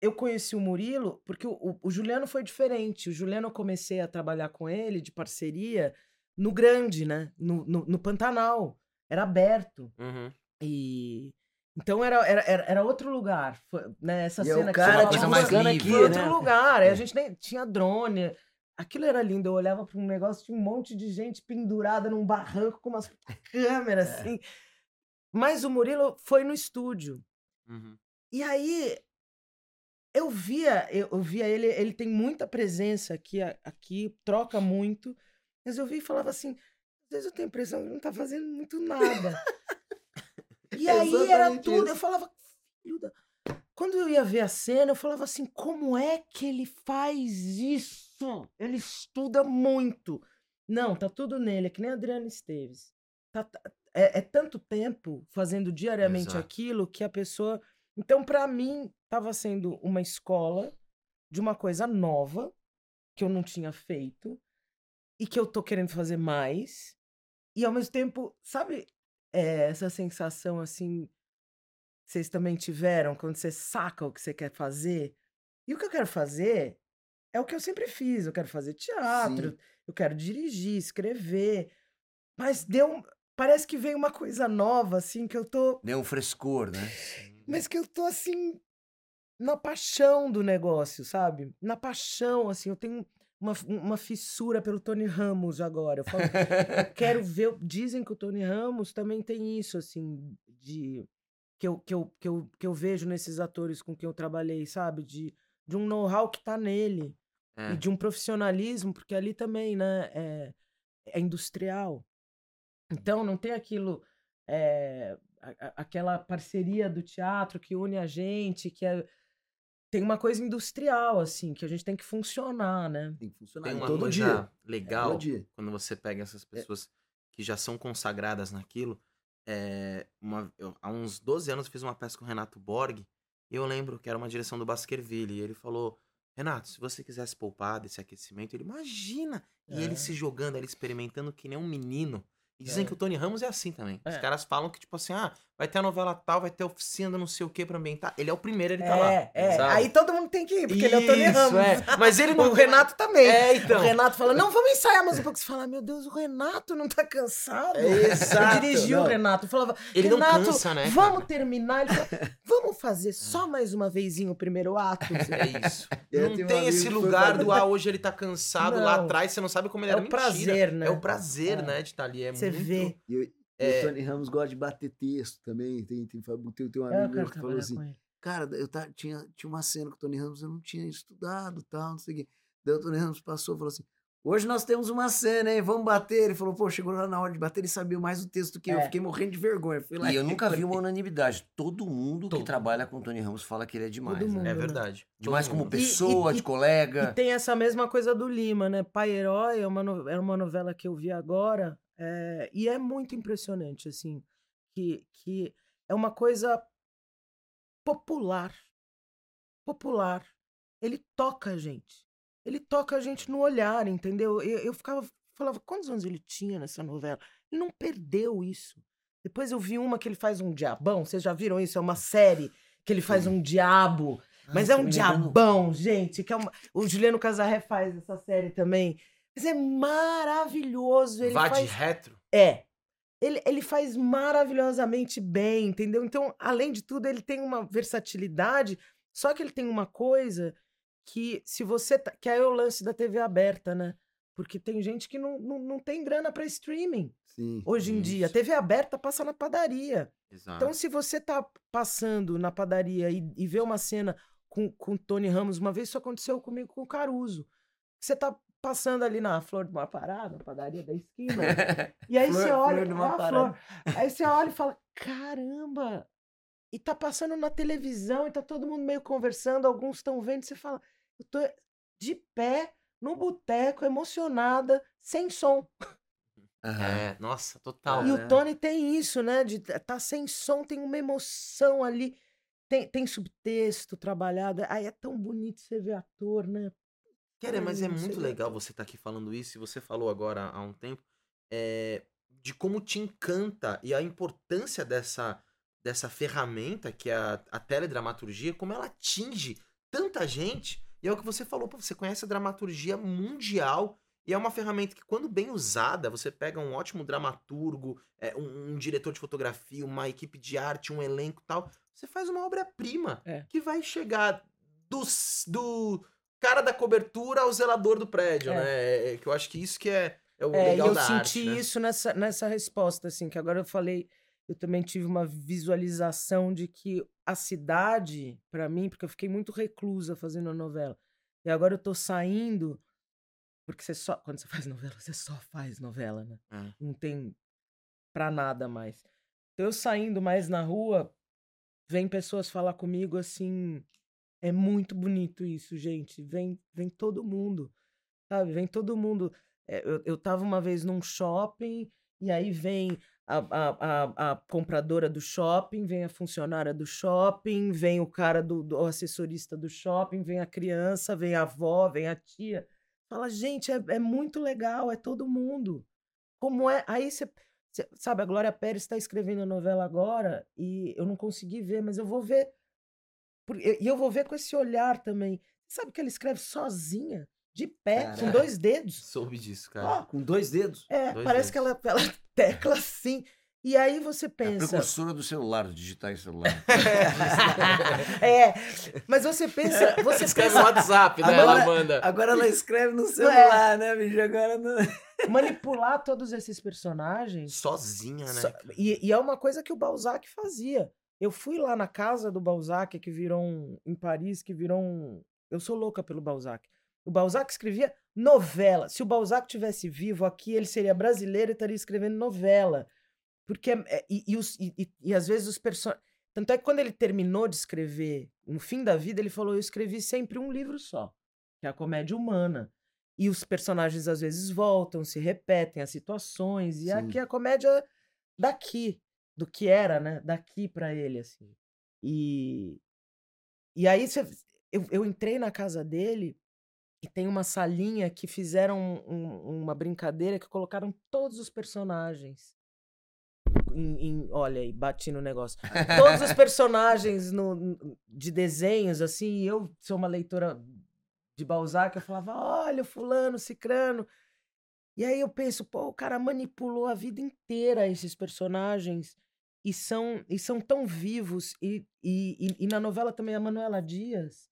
eu conheci o Murilo, porque o, o- o Juliano foi diferente. O Juliano eu comecei a trabalhar com ele de parceria no grande, né? No, no, no Pantanal. Era aberto. Uhum. E. Então era, era, era, era outro lugar. Foi, né? Essa E é o cena que cara coisa "Pô, mais buscando livre, foi outro né? lugar. É. A gente nem tinha drone. Aquilo era lindo. Eu olhava para um negócio, tinha um monte de gente pendurada num barranco com umas (laughs) câmeras, É. assim. Mas o Murilo foi no estúdio. Uhum. E aí eu via, eu, eu via ele, ele tem muita presença aqui, aqui, troca muito. Mas eu vi e falava assim, às vezes eu tenho a impressão que ele não tá fazendo muito nada. (laughs) e aí era Exatamente tudo, isso. eu falava. Quando eu ia ver a cena, eu falava assim, como é que ele faz isso? ele estuda muito. Não, tá tudo nele, é que nem a Adriana Esteves. Tá, tá- é, é tanto tempo fazendo diariamente Exato. aquilo que a pessoa. Então, pra mim, tava sendo uma escola de uma coisa nova que eu não tinha feito e que eu tô querendo fazer mais. E ao mesmo tempo, sabe é, essa sensação assim vocês também tiveram quando você saca o que você quer fazer? E o que eu quero fazer é o que eu sempre fiz. Eu quero fazer teatro, eu quero dirigir, escrever. Mas deu. Parece que veio uma coisa nova, assim, que eu tô. Deu um frescor, né? Mas que eu tô assim. Na paixão do negócio, sabe? Na paixão, assim. Eu tenho uma, uma fissura pelo Tony Ramos agora. Eu falo, eu quero (laughs) ver. Dizem que o Tony Ramos também tem isso, assim, de. Que eu, que eu, que eu, que eu vejo nesses atores com quem eu trabalhei, sabe? De, de um know-how que tá nele. É. E de um profissionalismo, porque ali também, né? É, é industrial. Então, não tem aquilo. é, a- aquela parceria do teatro que une a gente, que é. Tem uma coisa industrial, assim, que a gente tem que funcionar, né? Tem que funcionar Tem uma todo coisa dia. legal Todo dia. quando você pega essas pessoas que já são consagradas naquilo. É, uma, eu- há uns 12 anos eu fiz uma peça com o Renato Borg e eu lembro que era uma direção do Baskerville. E ele falou: Renato, se você quisesse poupar desse aquecimento, ele imagina. E É. ele se jogando, ele experimentando que nem um menino. E dizem É. que o Tony Ramos é assim também. Os É. caras falam que, tipo assim, ah, vai ter a novela tal, vai ter oficina, não sei o que pra ambientar. Ele é o primeiro, ele tá lá. É, é. sabe? Aí todo mundo tem que ir, porque ele é o Tony Isso, Ramos. é. Mas ele não. O Renato também. É, então. O Renato fala, não, vamos ensaiar mais um pouco. Você fala, meu Deus, o Renato não tá cansado. Exato. Eu dirigi o Não. Renato. Eu falava, Ele não Renato, cansa, né, vamos cara? terminar. Ele falava, vamos fazer só mais uma vezinha o primeiro ato. É isso. Eu não um tem esse lugar do ah, hoje ele tá cansado lá Não. atrás, você não sabe como ele É era o mentira. prazer, né? É o prazer, É. né, de estar ali. É Você muito... vê. O- É. o Tony Ramos gosta de bater texto também. Tem, tem, tem, tem um Eu amigo meu que falou assim. Cara, eu tá, tinha, tinha uma cena com o Tony Ramos, eu não tinha estudado tal, não sei o quê. Daí o Tony Ramos passou e falou assim: Hoje nós temos uma cena, hein? Vamos bater. Ele falou, pô, chegou lá na hora de bater, ele sabia mais o texto que eu. É. Fiquei morrendo de vergonha. Fui lá E eu nunca vi uma unanimidade. Todo mundo que Todo trabalha com o Tony Ramos fala que ele é demais. Todo né? mundo. É né? verdade. Demais Todo como mundo. pessoa, e- de e- colega. E tem essa mesma coisa do Lima, né? Pai Herói é uma, no- é uma novela que eu vi agora. É, e é muito impressionante, assim. Que, que é uma coisa popular. Popular. Ele toca a gente. Ele toca a gente no olhar, entendeu? Eu, eu ficava. Falava, quantos anos ele tinha nessa novela? Ele não perdeu isso. Depois eu vi uma que ele faz um diabão. Vocês já viram isso? É uma série que ele faz um diabo. Mas Ai, é um diabão, gente. Que é uma... O Juliano Casarré faz essa série também. Mas é maravilhoso. Ele Vá de faz... retro. É. Ele, ele faz maravilhosamente bem, entendeu? Então, além de tudo, ele tem uma versatilidade. Só que ele tem uma coisa que, se você. Tá... Que é o lance da TV aberta, né? Porque tem gente que não, não, não tem grana para streaming Sim. hoje em dia. A Isso. TV aberta passa na padaria. Exato. Então, se você tá passando na padaria e, e vê uma cena com, com o Tony Ramos, uma vez isso aconteceu comigo com o Caruso. Você tá passando ali na Flor de uma Parada, na padaria da esquina, (laughs) e aí Flor- você olha. Flor de uma é. Flor. Aí você olha e fala: (laughs) caramba! E tá passando na televisão e tá todo mundo meio conversando, alguns estão vendo, você fala: eu tô de pé, no boteco, emocionada, sem som. Aham. É, nossa, total. E né? o Tony tem isso, né? De tá sem som, tem uma emoção ali. Tem, tem subtexto trabalhado. Aí é tão bonito você ver ator, né? Querer, mas é muito legal você estar aqui falando isso, e você falou agora há um tempo, é, de como te encanta e a importância dessa, dessa ferramenta que é a, a teledramaturgia, como ela atinge tanta gente. E é o que você falou, pô, você conhece a dramaturgia mundial e é uma ferramenta que, quando bem usada, você pega um ótimo dramaturgo, é, um, um diretor de fotografia, uma equipe de arte, um elenco e tal, você faz uma obra-prima É. que vai chegar do, do cara da cobertura ao zelador do prédio, É. né? É, é que eu acho que isso que é, é o É, legal eu da senti arte, né? isso nessa, nessa resposta, assim, que agora eu falei, eu também tive uma visualização de que a cidade, pra mim, porque eu fiquei muito reclusa fazendo a novela, e agora eu tô saindo, porque você só, quando você faz novela, você só faz novela, né? É. Não tem pra nada mais. Então eu saindo mais na rua, vem pessoas falar comigo assim, é muito bonito isso, gente, vem, vem todo mundo. sabe? Vem todo mundo. É, eu, eu tava uma vez num shopping e aí vem a, a, a, a compradora do shopping, vem a funcionária do shopping, vem o cara do, do assessorista do shopping, vem a criança, vem a avó, vem a tia. Fala, gente, é, é muito legal, é todo mundo. Como é? Aí você. Sabe, a Glória Pérez está escrevendo a novela agora e eu não consegui ver, mas eu vou ver. E eu vou ver com esse olhar também. Sabe que ela escreve sozinha, de pé, com Caraca. dois dedos. Soube disso, cara. Ó, Com dois dedos. é, Dois parece que ela, ela (laughs) tecla assim. E aí você É a pensa. precursora do celular, digitar em celular. (laughs) é, mas você pensa. Você Escreve no pensa WhatsApp, né? Agora- Ela manda. Agora ela escreve no celular, né, bicho? Agora não. (laughs) manipular todos esses personagens. Sozinha, né? Só- e, e é uma coisa que o Balzac fazia. Eu fui lá na casa do Balzac, que virou um. em Paris, que virou um. Eu sou louca pelo Balzac. O Balzac escrevia novela. Se o Balzac tivesse vivo aqui, ele seria brasileiro e estaria escrevendo novela. Porque. é- é- e, e, os- e- e- às vezes os personagens. Tanto é que quando ele terminou de escrever, no fim da vida, ele falou: Eu escrevi sempre um livro só, que é a comédia humana. E os personagens às vezes voltam, se repetem as situações. E Sim. aqui é a comédia daqui, do que era, né? Daqui pra ele, assim. E, e aí eu, eu entrei na casa dele e tem uma salinha que fizeram um- uma brincadeira que colocaram todos os personagens. Em, em- olha aí, bati no negócio. Todos os (laughs) personagens no, de desenhos, assim, e eu sou uma leitora de Balzac, eu falava, olha, o fulano, cicrano. E aí eu penso, pô, o cara manipulou a vida inteira esses personagens e são, e são tão vivos. E, e, e, na novela também a Manuela Dias,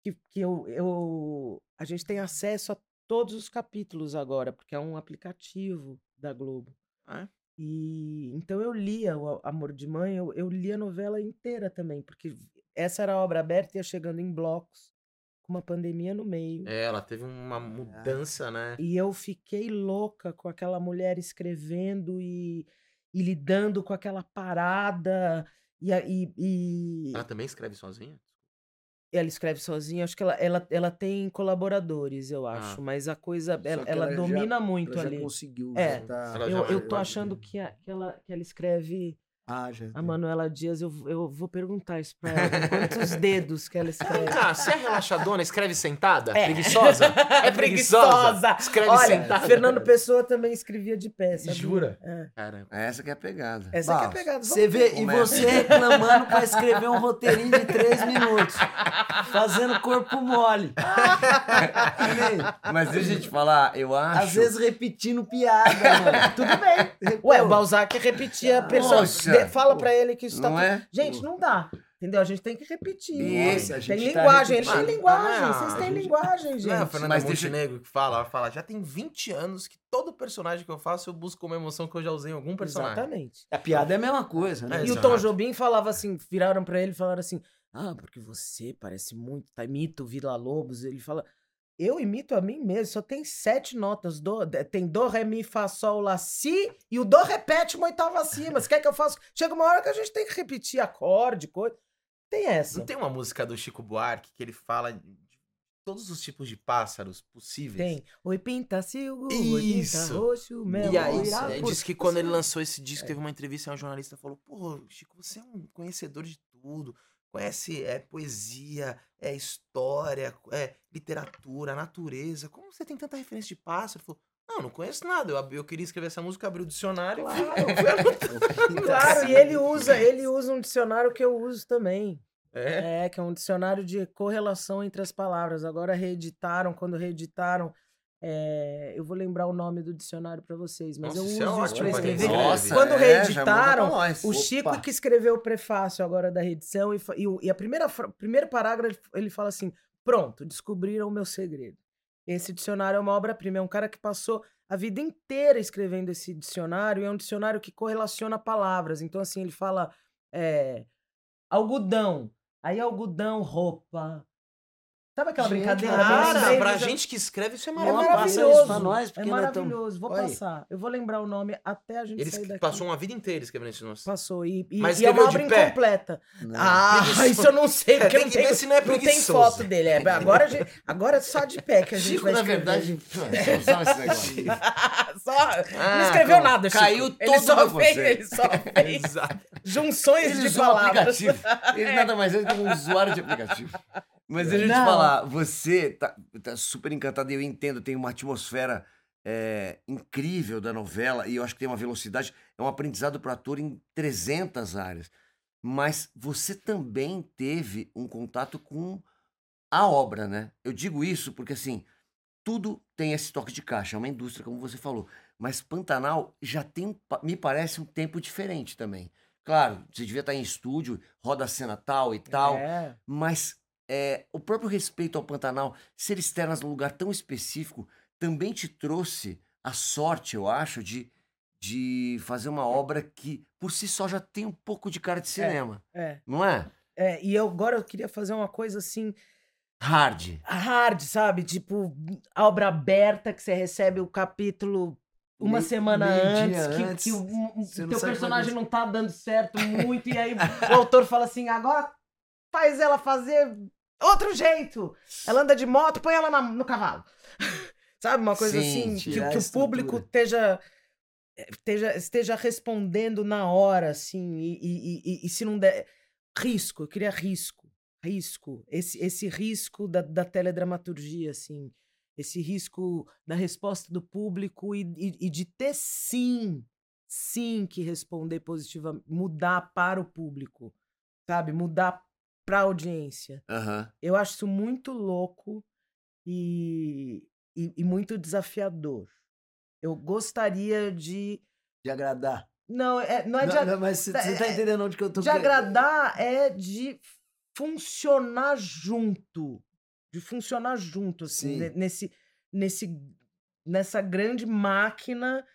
que, que eu, eu, a gente tem acesso a todos os capítulos agora, porque é um aplicativo da Globo. Ah, é? E então eu lia o Amor de Mãe, eu, eu lia a novela inteira também, porque essa era a obra aberta e ia chegando em blocos, com uma pandemia no meio. É, ela teve uma mudança, né? E eu fiquei louca com aquela mulher escrevendo e, e lidando com aquela parada. E, e, e Ela também escreve sozinha? ela escreve sozinha. Acho que ela, ela, ela tem colaboradores, eu Ah. acho. Mas a coisa. Ela, ela ela já- domina muito Ela já ali. conseguiu. É, já tá- Ela já- Eu, eu já- tô achando que, a- que, ela, que ela escreve. Ah, já. A Manuela Dias, eu, eu vou perguntar isso pra ela. (laughs) Quantos dedos que ela escreve? Ah, se é relaxadona, escreve sentada? É. Preguiçosa? (laughs) É preguiçosa? Escreve Olha, sentada. Fernando Pessoa também escrevia de pé, sabia? Jura? É. Cara, Essa que é a pegada. Essa que é a Bah, pegada. Você vê, e você reclamando pra escrever um roteirinho de três minutos. Fazendo corpo mole. Mas deixa eu te falar, eu acho. Às vezes repetindo piada, mano. (laughs) Tudo bem. Ué, o Balzac repetia a pessoa. Fala pra ele que isso tá. Não tudo- é? Gente, não dá. Entendeu? A gente tem que repetir. Isso, a tem gente tá linguagem, eles têm linguagem. Ah, Vocês têm gente- linguagem, Não é gente. Fernanda Mas deixa- Montenegro que fala, ela fala, já tem 20 anos que todo personagem que eu faço eu busco uma emoção que eu já usei em algum personagem. Exatamente. A piada é a mesma coisa, né? É, E o. Tom Jobim falava assim, viraram pra ele e falaram assim: Ah, porque você parece muito, tá, imita o Vila Lobos. Ele fala: Eu imito a mim mesmo, só tem sete notas. Do, tem do, ré, mi, fá, sol, lá, si, e o do repete uma oitava acima. Você quer que eu faça? Chega uma hora que a gente tem que repetir acorde, coisa. Tem essa. Não tem uma música do Chico Buarque que ele fala de todos os tipos de pássaros possíveis? Tem. Oi, pinta silgo, oi, pinta roxo, mel, E aí, ele disse que quando ele lançou esse disco, teve uma entrevista e um jornalista falou: Pô, Chico, você é um conhecedor de tudo. Conhece é, poesia, é história, é literatura, natureza. Como você tem tanta referência de pássaro? Falou: Não, não conheço nada. Eu, eu queria escrever essa música, abri o dicionário e fui, anotando. Claro, (laughs) (laughs) e ele usa, ele usa um dicionário que eu uso também. É. É, que é um dicionário de correlação entre as palavras. Agora reeditaram, quando reeditaram, é, eu vou lembrar o nome do dicionário pra vocês, mas Nossa, eu é uso isso quem escrever. escreve. Nossa, Quando é, reeditaram. O Opa. Chico que escreveu o prefácio agora da reedição e, e, e a primeira primeiro parágrafo ele fala assim: pronto, descobriram o meu segredo. Esse dicionário é uma obra-prima, é um cara que passou a vida inteira escrevendo esse dicionário, e é um dicionário que correlaciona palavras. Então, assim, ele fala é, algodão, aí algodão, roupa, Sabe aquela Gente, brincadeira? maravilhoso. Cara, lembrei pra gente que escreve, isso é É Não, maravilhoso. passa isso maravilhoso. pra nós, é maravilhoso. Vou passar. Eu vou lembrar o nome até a gente Eles sair daqui. passou uma vida inteira escrevendo esse nosso. Passou. E, e, Mas e é uma obra pé? incompleta. Não. Ah, Preguiçoso. isso eu não sei, É, (laughs) porque tem não que tem, se não é não tem foto dele. É, agora, a gente- agora é só de pé que a gente Chico, vai na escrever. verdade, (laughs) (laughs) só esse negócio. só, não Ah, escreveu como? nada, Chico. Caiu ele todo só no fez, conceito. Ele só fez Exato. junções Ele de palavras. aplicativo. Ele nada mais é do que um usuário de aplicativo. Mas deixa eu te falar, você tá, tá super encantado e eu entendo, tem uma atmosfera é, incrível da novela e eu acho que tem uma velocidade, é um aprendizado para ator em 300 áreas. Mas você também teve um contato com a obra, né? Eu digo isso porque, assim, tudo tem esse toque de caixa, é uma indústria, como você falou. Mas Pantanal já tem, um me parece, um tempo diferente também. Claro, você devia estar em estúdio, roda a cena tal e tal, É. mas é, o próprio respeito ao Pantanal, ser externas num lugar tão específico, também te trouxe a sorte, eu acho, de, de fazer uma obra que, por si só, já tem um pouco de cara de cinema, É, não é? é, e eu, agora eu queria fazer uma coisa assim, Hard. hard, sabe? Tipo, obra aberta que você recebe o capítulo uma Meio- semana meio antes, que, antes, que o, o teu sabe personagem não tá dando certo muito, e aí (laughs) o autor fala assim: agora faz ela fazer outro jeito. Ela anda de moto, põe ela na- no cavalo. (laughs) Sabe? Uma coisa Sim, assim, que, que a o público esteja. Esteja, esteja respondendo na hora, assim, e, e- e- e se não der. Risco, eu queria risco. Risco. Esse, esse risco da, da teledramaturgia, assim. Esse risco da resposta do público e, e- e de ter sim, sim que responder positivamente, mudar para o público, sabe? Mudar para a audiência. Aham. Eu acho isso muito louco e, e, e muito desafiador. Eu gostaria de. De agradar. Não, é, não é de, Não, a- não, mas você você tá é- entendendo onde que eu tô de agradar, é de funcionar junto. De funcionar junto, assim, Sim. ne- nesse, nesse, nessa grande máquina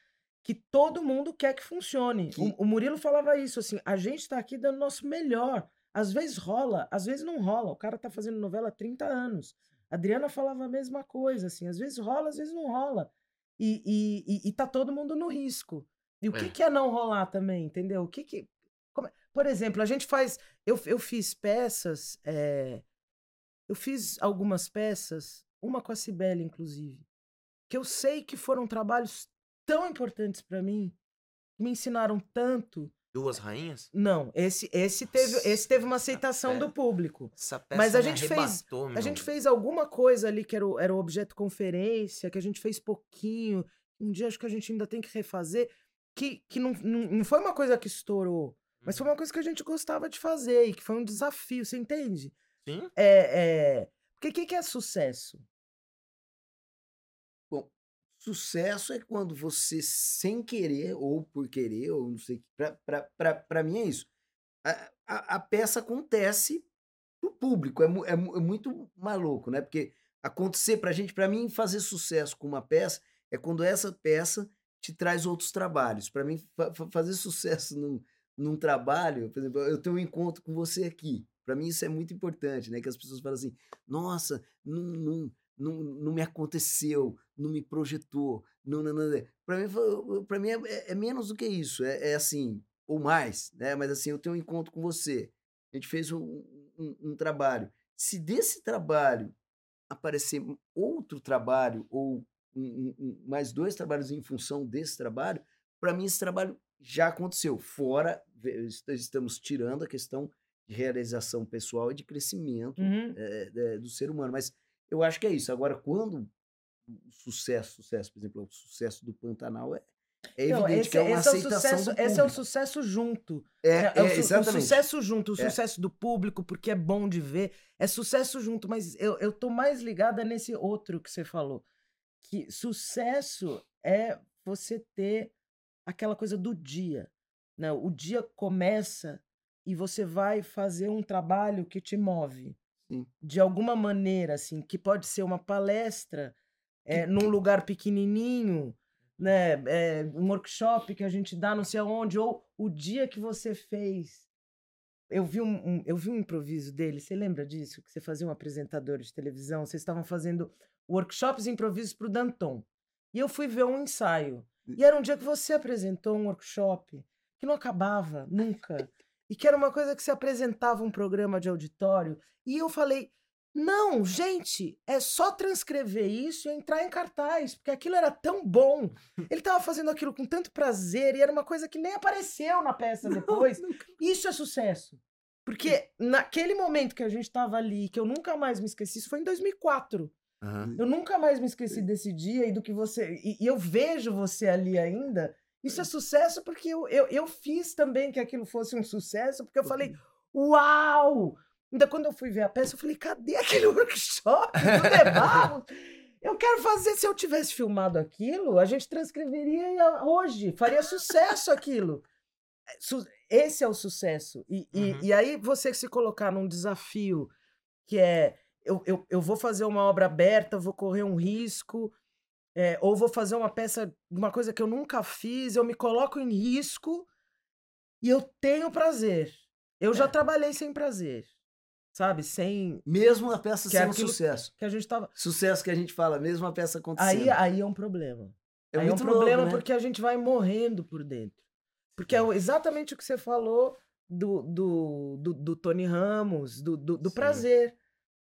que todo mundo quer que funcione. Que- O, o Murilo falava isso, assim, a gente tá aqui dando o nosso melhor. Às vezes rola, às vezes não rola. O cara tá fazendo novela há 30 anos. A Adriana falava a mesma coisa, assim, às vezes rola, às vezes não rola. E, e, e, e tá todo mundo no risco. E o que, É. que é não rolar também, entendeu? O que que... como é- Por exemplo, a gente faz... Eu, eu fiz peças... é, Eu fiz algumas peças, uma com a Cibele, inclusive, que eu sei que foram trabalhos tão importantes pra mim, que me ensinaram tanto. Duas rainhas? Não, esse, esse, teve, esse teve uma aceitação do público. Essa peça Mas a gente fez- arrebatou, A meu. gente fez alguma coisa ali que era o, era o objeto conferência, que a gente fez pouquinho. Um dia acho que a gente ainda tem que refazer. Que, que não, não, não foi uma coisa que estourou, mas foi uma coisa que a gente gostava de fazer e que foi um desafio, você entende? Sim? É, é... Porque o que, que é sucesso? Sucesso é quando você, sem querer, ou por querer, ou não sei, pra, pra, pra mim é isso. A, a, a peça acontece pro público, é, é, é muito maluco, né? Porque acontecer pra gente, pra mim, fazer sucesso com uma peça é quando essa peça te traz outros trabalhos. Pra mim, fa- fa- fazer sucesso num, num trabalho, por exemplo, eu tenho um encontro com você aqui. Pra mim isso é muito importante, né? Que as pessoas falam assim, nossa, não, não, não me aconteceu, não me projetou, não, não, não. Para mim, pra mim é, é menos do que isso, é, é assim, ou mais, né? Mas assim, eu tenho um encontro com você, a gente fez um, um, um trabalho. Se desse trabalho aparecer outro trabalho ou um- um- mais dois trabalhos em função desse trabalho, para mim esse trabalho já aconteceu. Fora, estamos tirando a questão de realização pessoal e de crescimento Uhum. é, é, do ser humano. Mas eu acho que é isso. Agora, quando o sucesso, sucesso, por exemplo, o sucesso do Pantanal é, é evidente esse, que é uma esse é o aceitação sucesso, do esse é o público. sucesso junto. É, É, é o, é, o exatamente. sucesso junto, o É. sucesso do público, porque é bom de ver. É sucesso junto, mas eu, eu tô mais ligada nesse outro que você falou. Que sucesso é você ter aquela coisa do dia. Né? O dia começa e você vai fazer um trabalho que te move. Sim. De alguma maneira, assim, que pode ser uma palestra é, num lugar pequenininho, né, é, um workshop que a gente dá não sei aonde, ou o dia que você fez eu vi um, um- eu vi um improviso dele, você lembra disso? Que você fazia um apresentador de televisão, vocês estavam fazendo workshops e improvisos pro Danton. E eu fui ver um ensaio. E era um dia que você apresentou um workshop que não acabava nunca. E que era uma coisa que você apresentava um programa de auditório. E eu falei: não, gente, é só transcrever isso e entrar em cartaz, porque aquilo era tão bom. (laughs) Ele estava fazendo aquilo com tanto prazer e era uma coisa que nem apareceu na peça depois. (laughs) Isso é sucesso. Porque naquele momento que a gente estava ali, que eu nunca mais me esqueci, isso foi em 2004. Aham. Eu nunca mais me esqueci desse dia e do que você. E, e eu vejo você ali ainda. Isso é sucesso porque eu, eu, eu fiz também que aquilo fosse um sucesso, porque eu falei, uau! Ainda quando eu fui ver a peça, eu falei, cadê aquele (laughs) workshop do The Barros? Eu quero fazer, se eu tivesse filmado aquilo, a gente transcreveria hoje, faria sucesso aquilo. É, Esse é o sucesso. E, e, Uhum. e aí você se colocar num desafio que é eu, eu, eu vou fazer uma obra aberta, vou correr um risco, é, ou vou fazer uma peça, uma coisa que eu nunca fiz, eu me coloco em risco e eu tenho prazer. Eu já trabalhei sem prazer, sabe? Sem. Mesmo a peça Que é sendo aquilo- sucesso. Que a gente tava. Sucesso que a gente fala, mesmo a peça acontecendo. Aí, aí é um problema. é aí é um problema né? porque a gente vai morrendo por dentro. Porque é o- exatamente o que você falou do, do, do, do Tony Ramos, do, do, do prazer,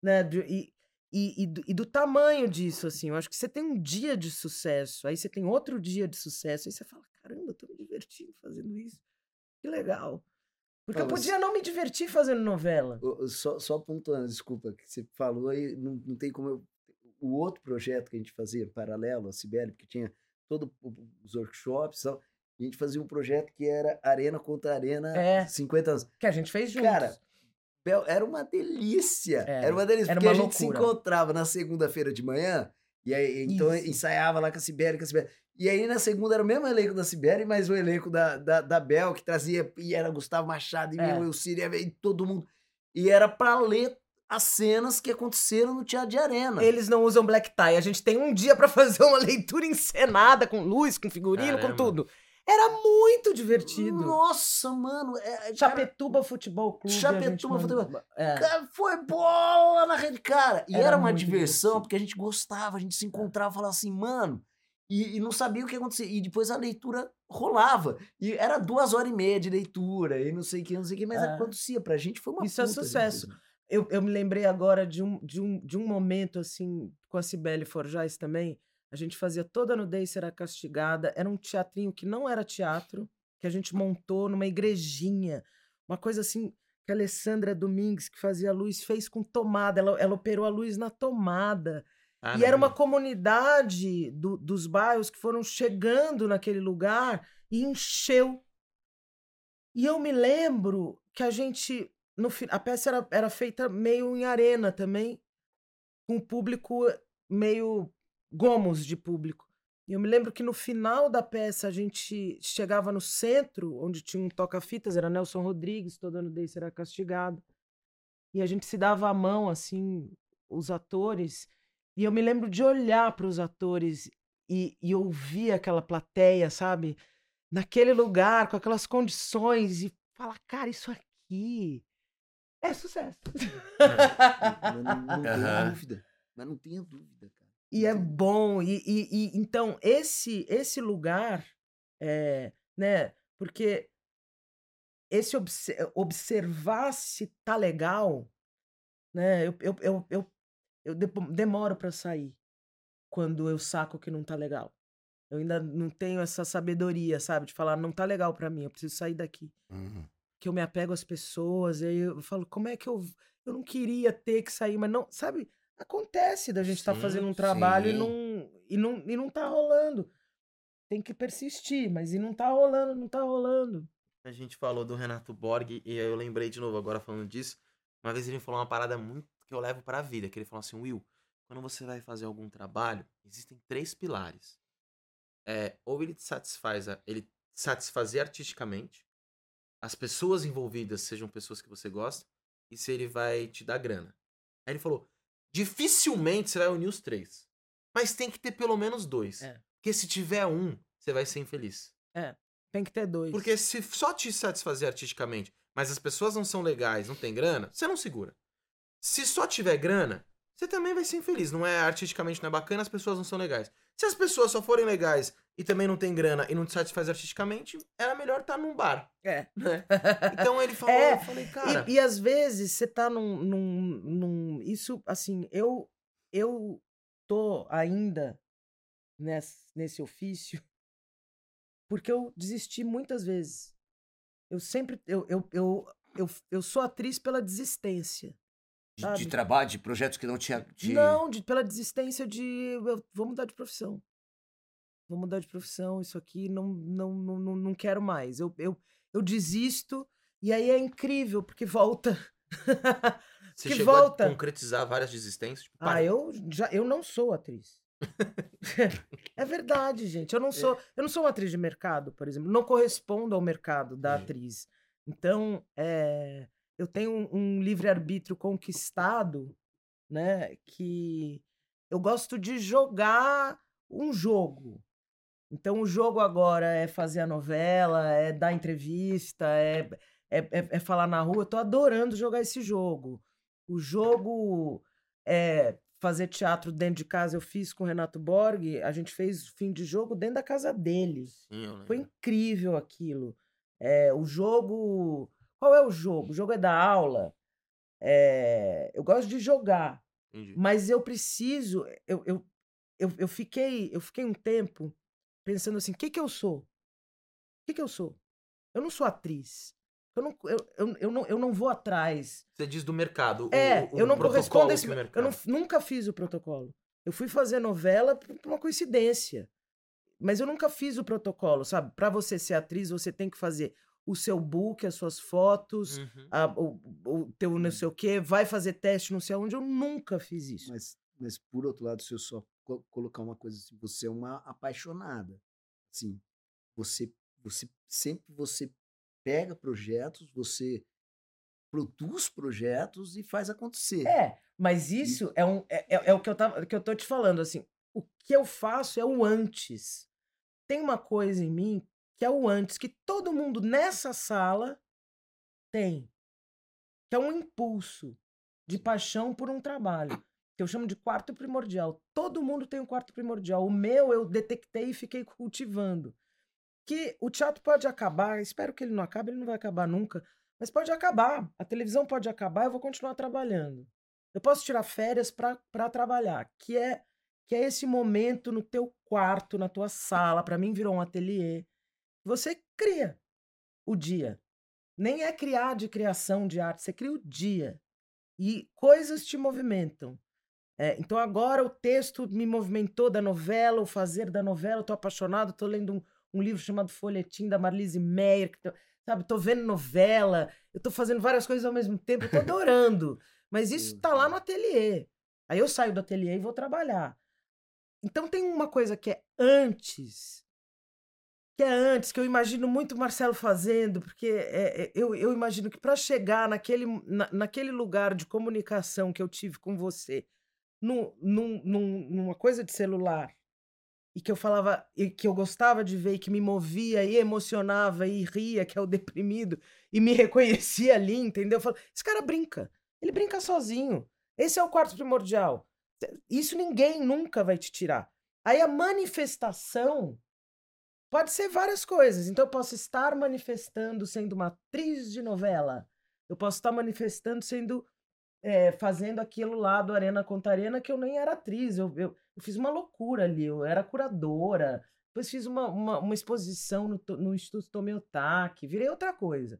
né? E, e, e, do, e do tamanho disso, assim. Eu acho que você tem um dia de sucesso, aí você tem outro dia de sucesso, aí você fala, caramba, eu tô me divertindo fazendo isso. Que legal. Porque eu podia não me divertir fazendo novela. Só, só pontuando, desculpa, que você falou aí, não, não tem como eu. O outro projeto que a gente fazia, paralelo à Cibele, porque tinha todos os workshops e tal, a gente fazia um projeto que era Arena contra Arena, É. 50 anos. Que a gente fez juntos. Cara, Bel, era uma delícia. Era. Era uma delícia, Era porque uma a gente se loucura. encontrava na segunda-feira de manhã, e aí então Isso. ensaiava lá com a Sibeli, com a Sibeli. E aí na segunda era o mesmo elenco da Sibeli, mas o elenco da, da, da Bel, que trazia, e era Gustavo Machado, e É. Síria, e todo mundo. E era pra ler as cenas que aconteceram no Teatro de Arena. Eles não usam black tie. A gente tem um dia pra (laughs) fazer uma leitura encenada com luz, com figurino, com Caramba. tudo. Era muito divertido. Nossa, mano. É, cara, Chapetuba Futebol Clube. a gente Chapetuba Futebol- É. Cara, foi bola na rede, cara. E Era era, uma diversão, divertido. porque a gente gostava, a gente se encontrava e falava assim, mano. E, e não sabia o que ia acontecer. E depois a leitura rolava. E era duas horas e meia de leitura, e não sei o que, não sei o que, mas É. acontecia. Pra gente foi uma Isso é puta sucesso. diversão. Eu, eu me lembrei agora de um, de, um, de um momento, assim, com a Cibele Forjais também. A gente fazia Toda Nudez Será Castigada. Era um teatrinho que não era teatro, que a gente montou numa igrejinha. Uma coisa assim que a Alessandra Domingues, que fazia luz, fez com tomada. Ela, ela operou a luz na tomada. E era uma comunidade do- dos bairros que foram chegando naquele lugar e encheu. E eu me lembro que a gente. No, a peça era, era feita meio em arena também, com o público meio gomos de público. E eu me lembro que no final da peça a gente chegava no centro, onde tinha um toca-fitas, era Nelson Rodrigues, todo ano desse era castigado. E a gente se dava a mão, assim, os atores. E eu me lembro de olhar para os atores e, e ouvir aquela plateia, sabe? Naquele lugar, com aquelas condições, e falar, cara, isso aqui é sucesso. Mas não, não (laughs) tenho Aham. dúvida. Mas não tenha dúvida. E é bom. E, e- e, então, esse esse lugar, é, né? Porque esse obse- observar se tá legal, né? Eu, eu, eu, eu, eu demoro para sair quando eu saco que não tá legal. Eu ainda não tenho essa sabedoria, sabe? De falar, não tá legal para mim, eu preciso sair daqui. Uhum. Que eu me apego às pessoas, e aí eu falo, como é que eu. Eu não queria ter que sair, mas não. Sabe? Acontece da gente estar Sim, fazendo um trabalho e não, e, não, e não tá rolando. Tem que persistir, mas e não tá rolando, não tá rolando. A gente falou do Renato Borg e eu lembrei de novo agora falando disso. Uma vez ele falou uma parada muito que eu levo pra vida, que ele falou assim, Will, quando você vai fazer algum trabalho, existem três pilares. É, ou ele te satisfaz, a- ele satisfazer artisticamente, as pessoas envolvidas sejam pessoas que você gosta, e se ele vai te dar grana. Aí ele falou, dificilmente você vai unir os três. Mas tem que ter pelo menos dois. É. Porque se tiver um, você vai ser infeliz. Tem que ter dois. Porque se só te satisfazer artisticamente, mas as pessoas não são legais, não tem grana, você não segura. Se só tiver grana, você também vai ser infeliz. Não é artisticamente não é bacana, as pessoas não são legais. Se as pessoas só forem legais e também não tem grana e não te satisfaz artisticamente, era melhor estar num bar. É. Né? (laughs) Então ele falou, É, eu falei, cara. E, e às vezes você tá num, num, num- Isso, assim, eu, eu tô ainda nesse, nesse ofício porque eu desisti muitas vezes. Eu sempre. Eu, eu, eu, eu, eu sou atriz pela desistência. De, de trabalho, de projetos que não tinha. De... Não, de- pela desistência de. Eu vou mudar de profissão. Vou mudar de profissão, isso aqui não, não, não, não, quero mais. Eu, eu, eu desisto e aí é incrível, porque volta. (laughs) Você que chegou volta. a concretizar várias desistências? Tipo, Ah, eu já eu não sou atriz. (laughs) é verdade, gente. Eu não sou, eu não sou uma atriz de mercado, por exemplo. Não correspondo ao mercado da Entendi. atriz. Então, é, eu tenho um, um livre-arbítrio conquistado, né? Que eu gosto de jogar um jogo. Então, o jogo agora é fazer a novela, é dar entrevista, é, é, é- é falar na rua. Eu tô adorando jogar esse jogo. O jogo é fazer teatro dentro de casa. Eu fiz com o Renato Borg. A gente fez fim de jogo dentro da casa dele. Sim, Foi incrível aquilo. É, o jogo. Qual é o jogo? O jogo é da aula. É, eu gosto de jogar, Entendi. mas eu preciso. Eu, eu, eu, eu fiquei, eu fiquei um tempo pensando assim: o que, que eu sou? O que, que eu sou? Eu não sou atriz. Eu não, eu, eu, eu, não, eu não vou atrás. Você diz do mercado. o- É, o, eu não correspondo a esse. o Eu não- nunca fiz o protocolo. Eu fui fazer novela por uma coincidência. Mas eu nunca fiz o protocolo, sabe? Pra você ser atriz, você tem que fazer o seu book, as suas fotos, Uhum. a- o, o teu não sei o quê, vai fazer teste não sei aonde. Eu nunca fiz isso. Mas, mas por outro lado, se eu só co- colocar uma coisa assim, você é uma apaixonada. Assim, você, você sempre você pega projetos, você produz projetos e faz acontecer. É, mas isso é, um, é, é- é o que eu, tava, que eu tô te falando, assim. O que eu faço é o antes. Tem uma coisa em mim que é o antes, que todo mundo nessa sala tem. Que é um impulso de paixão por um trabalho. Que eu chamo de quarto primordial. Todo mundo tem um quarto primordial. O meu eu detectei e fiquei (laughs) cultivando. Que o teatro pode acabar, espero que ele não acabe, ele não vai acabar nunca. Mas pode acabar. A televisão pode acabar, eu vou continuar trabalhando. Eu posso tirar férias para trabalhar, que é que é esse momento no teu quarto, na tua sala, para mim virou um ateliê. Você cria o dia. Nem é criar de criação de arte, você cria o dia. E coisas te movimentam. É, então agora o texto me movimentou da novela, o fazer da novela, eu tô apaixonado, tô lendo um, um livro chamado Folhetim da Marlise Meyer, que sabe, tô vendo novela, eu tô fazendo várias coisas ao mesmo tempo, eu tô (laughs) adorando. Mas isso tá lá no ateliê. Aí eu saio do ateliê e vou trabalhar. Então tem uma coisa que é antes, que é antes, que eu imagino muito o Marcelo fazendo, porque é- é- eu, eu imagino que para chegar naquele, na- naquele lugar de comunicação que eu tive com você, num, num- num- numa coisa de celular, e que eu falava, e que eu gostava de ver, e que me movia e emocionava e ria, que é o deprimido, e me (laughs) reconhecia ali, entendeu? Eu falo, esse cara brinca, ele brinca sozinho. Esse é o quarto primordial. Isso ninguém nunca vai te tirar. Aí a manifestação pode ser várias coisas. Então eu posso estar manifestando sendo uma atriz de novela. Eu posso estar manifestando sendo é, fazendo aquilo lá do Arena contra Arena que eu nem era atriz. Eu, eu, eu fiz uma loucura ali. Eu era curadora. Depois fiz uma, uma, uma exposição no, no Instituto Tomeotaki. Virei outra coisa.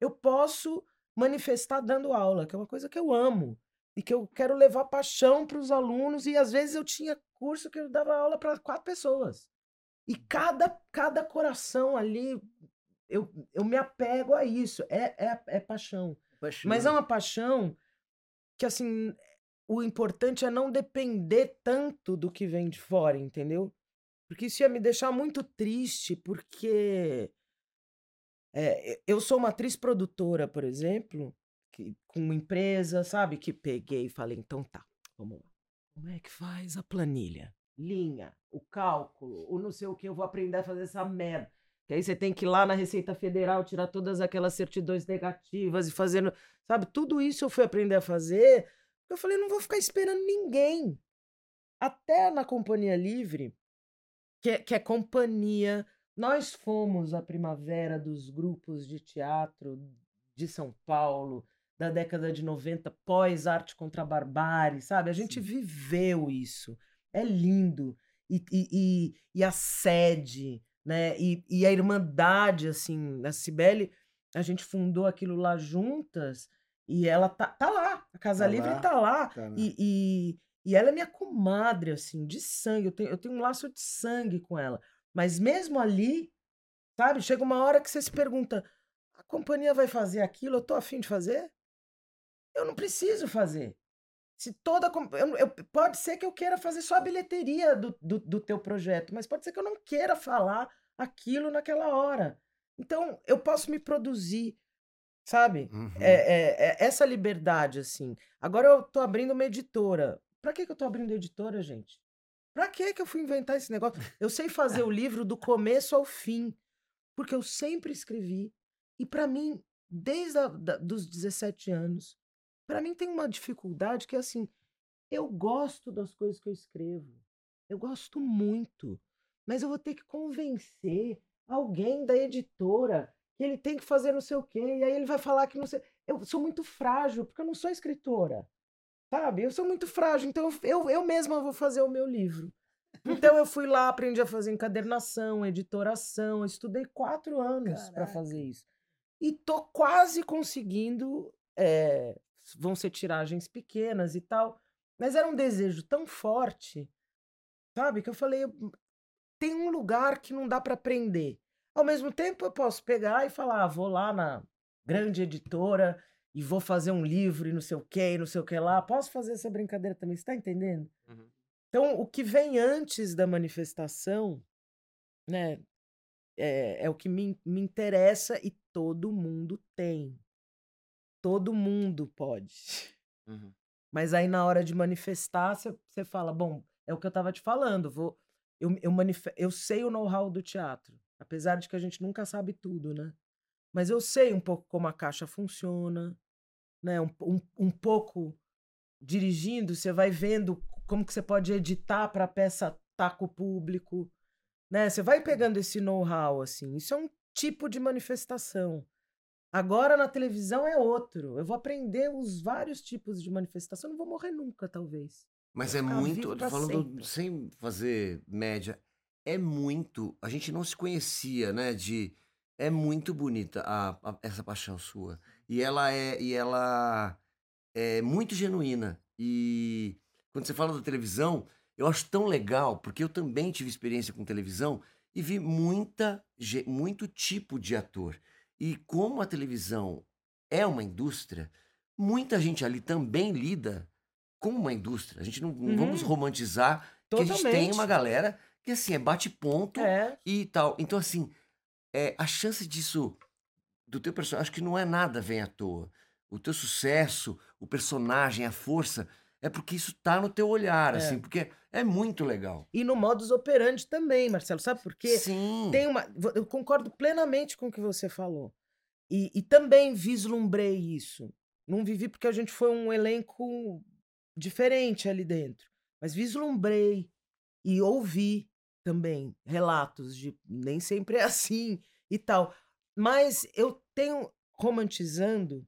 Eu posso manifestar dando aula, que é uma coisa que eu amo e que eu quero levar paixão para os alunos. E às vezes eu tinha curso que eu dava aula para quatro pessoas. E cada, cada coração ali, eu, eu me apego a isso. É, é, é paixão. Mas é uma paixão que, assim, o importante é não depender tanto do que vem de fora, entendeu? Porque isso ia me deixar muito triste, porque é, eu sou uma atriz produtora, por exemplo, que, com uma empresa, sabe? Que peguei e falei, então tá, vamos lá. Como é que faz a planilha? Linha, o cálculo, o não sei o que, eu vou aprender a fazer essa merda. Que aí você tem que ir lá na Receita Federal tirar todas aquelas certidões negativas e fazendo. Sabe, tudo isso eu fui aprender a fazer. Eu falei, não vou ficar esperando ninguém. Até na Companhia Livre, que é, que é companhia. Nós fomos a primavera dos grupos de teatro de São Paulo, da década de 90, pós-arte contra a barbárie, sabe? A gente Sim. viveu isso. É lindo. E, e, e, a sede, né? E, e a irmandade, assim, a Cibele, a gente fundou aquilo lá juntas e ela tá, tá lá. A Casa Tá Livre lá, tá lá. tá. E, e, e ela é minha comadre, assim, de sangue. Eu tenho, eu tenho um laço de sangue com ela. Mas mesmo ali, sabe? Chega uma hora que você se pergunta: a companhia vai fazer aquilo? Eu tô afim de fazer? Eu não preciso fazer. Se toda. eu- eu- pode ser que eu queira fazer só a bilheteria do, do, do teu projeto, mas pode ser que eu não queira falar aquilo naquela hora. Então, eu posso me produzir, sabe? Uhum. É, é- é essa liberdade, assim. Agora eu tô abrindo uma editora. Pra que, que eu tô abrindo editora, gente? Pra que, que eu fui inventar esse negócio? Eu sei fazer o livro do começo ao fim, porque eu sempre escrevi. E pra mim, desde a, da- dos 17 anos, pra mim tem uma dificuldade que é assim, eu gosto das coisas que eu escrevo. Eu gosto muito. Mas eu vou ter que convencer alguém da editora que ele tem que fazer não sei o quê. E aí ele vai falar que não sei. Eu sou muito frágil, porque eu não sou escritora. Sabe? Eu sou muito frágil. Então eu, eu, mesma vou fazer o meu livro. Então eu fui lá, aprendi a fazer encadernação, editoração. Eu estudei quatro anos para fazer isso. E tô quase conseguindo. é, vão ser tiragens pequenas e tal. Mas era um desejo tão forte, sabe? Que eu falei, "Eu- tem um lugar que não dá para aprender. Ao mesmo tempo, eu posso pegar e falar, ah, vou lá na grande editora e vou fazer um livro e não sei o que, e não sei o que lá. Posso fazer essa brincadeira também, você tá entendendo? Uhum. Então, o que vem antes da manifestação, né, é, é o que me, me interessa e todo mundo tem. Todo mundo pode. Uhum. Mas aí na hora de manifestar, você fala, bom, é o que eu tava te falando, vou eu, eu, manife- eu sei o know-how do teatro, apesar de que a gente nunca sabe tudo, né? Mas eu sei um pouco como a caixa funciona, né? Um, um, um pouco dirigindo, você vai vendo como que você pode editar para a peça estar com o público, né? Você vai pegando esse know-how, assim. Isso é um tipo de manifestação. Agora na televisão é outro. Eu vou aprender os vários tipos de manifestação. Não vou morrer nunca, talvez. Mas é muito, tô falando sempre. sem fazer média, é muito, a gente não se conhecia, né, de é muito bonita a, a- essa paixão sua. E ela é e ela é muito genuína. E quando você fala da televisão, eu acho tão legal, porque eu também tive experiência com televisão e vi muita muito tipo de ator. E como a televisão é uma indústria, muita gente ali também lida com uma indústria. A gente não, não vamos Uhum. romantizar que a gente tem Totalmente. uma galera que assim é bate ponto É. e tal. Então assim, é, a chance disso do teu personagem, acho que não é nada vem à toa. O teu sucesso, o personagem, a força, é porque isso tá no teu olhar, É. assim, porque é muito legal. E no modus operandi também, Marcelo. Sabe por quê? Sim. Tem uma. Eu concordo plenamente com o que você falou. E, e também vislumbrei isso. Não vivi porque a gente foi um elenco diferente ali dentro. Mas vislumbrei e ouvi também relatos de nem sempre é (laughs) assim e tal. Mas eu tenho romantizando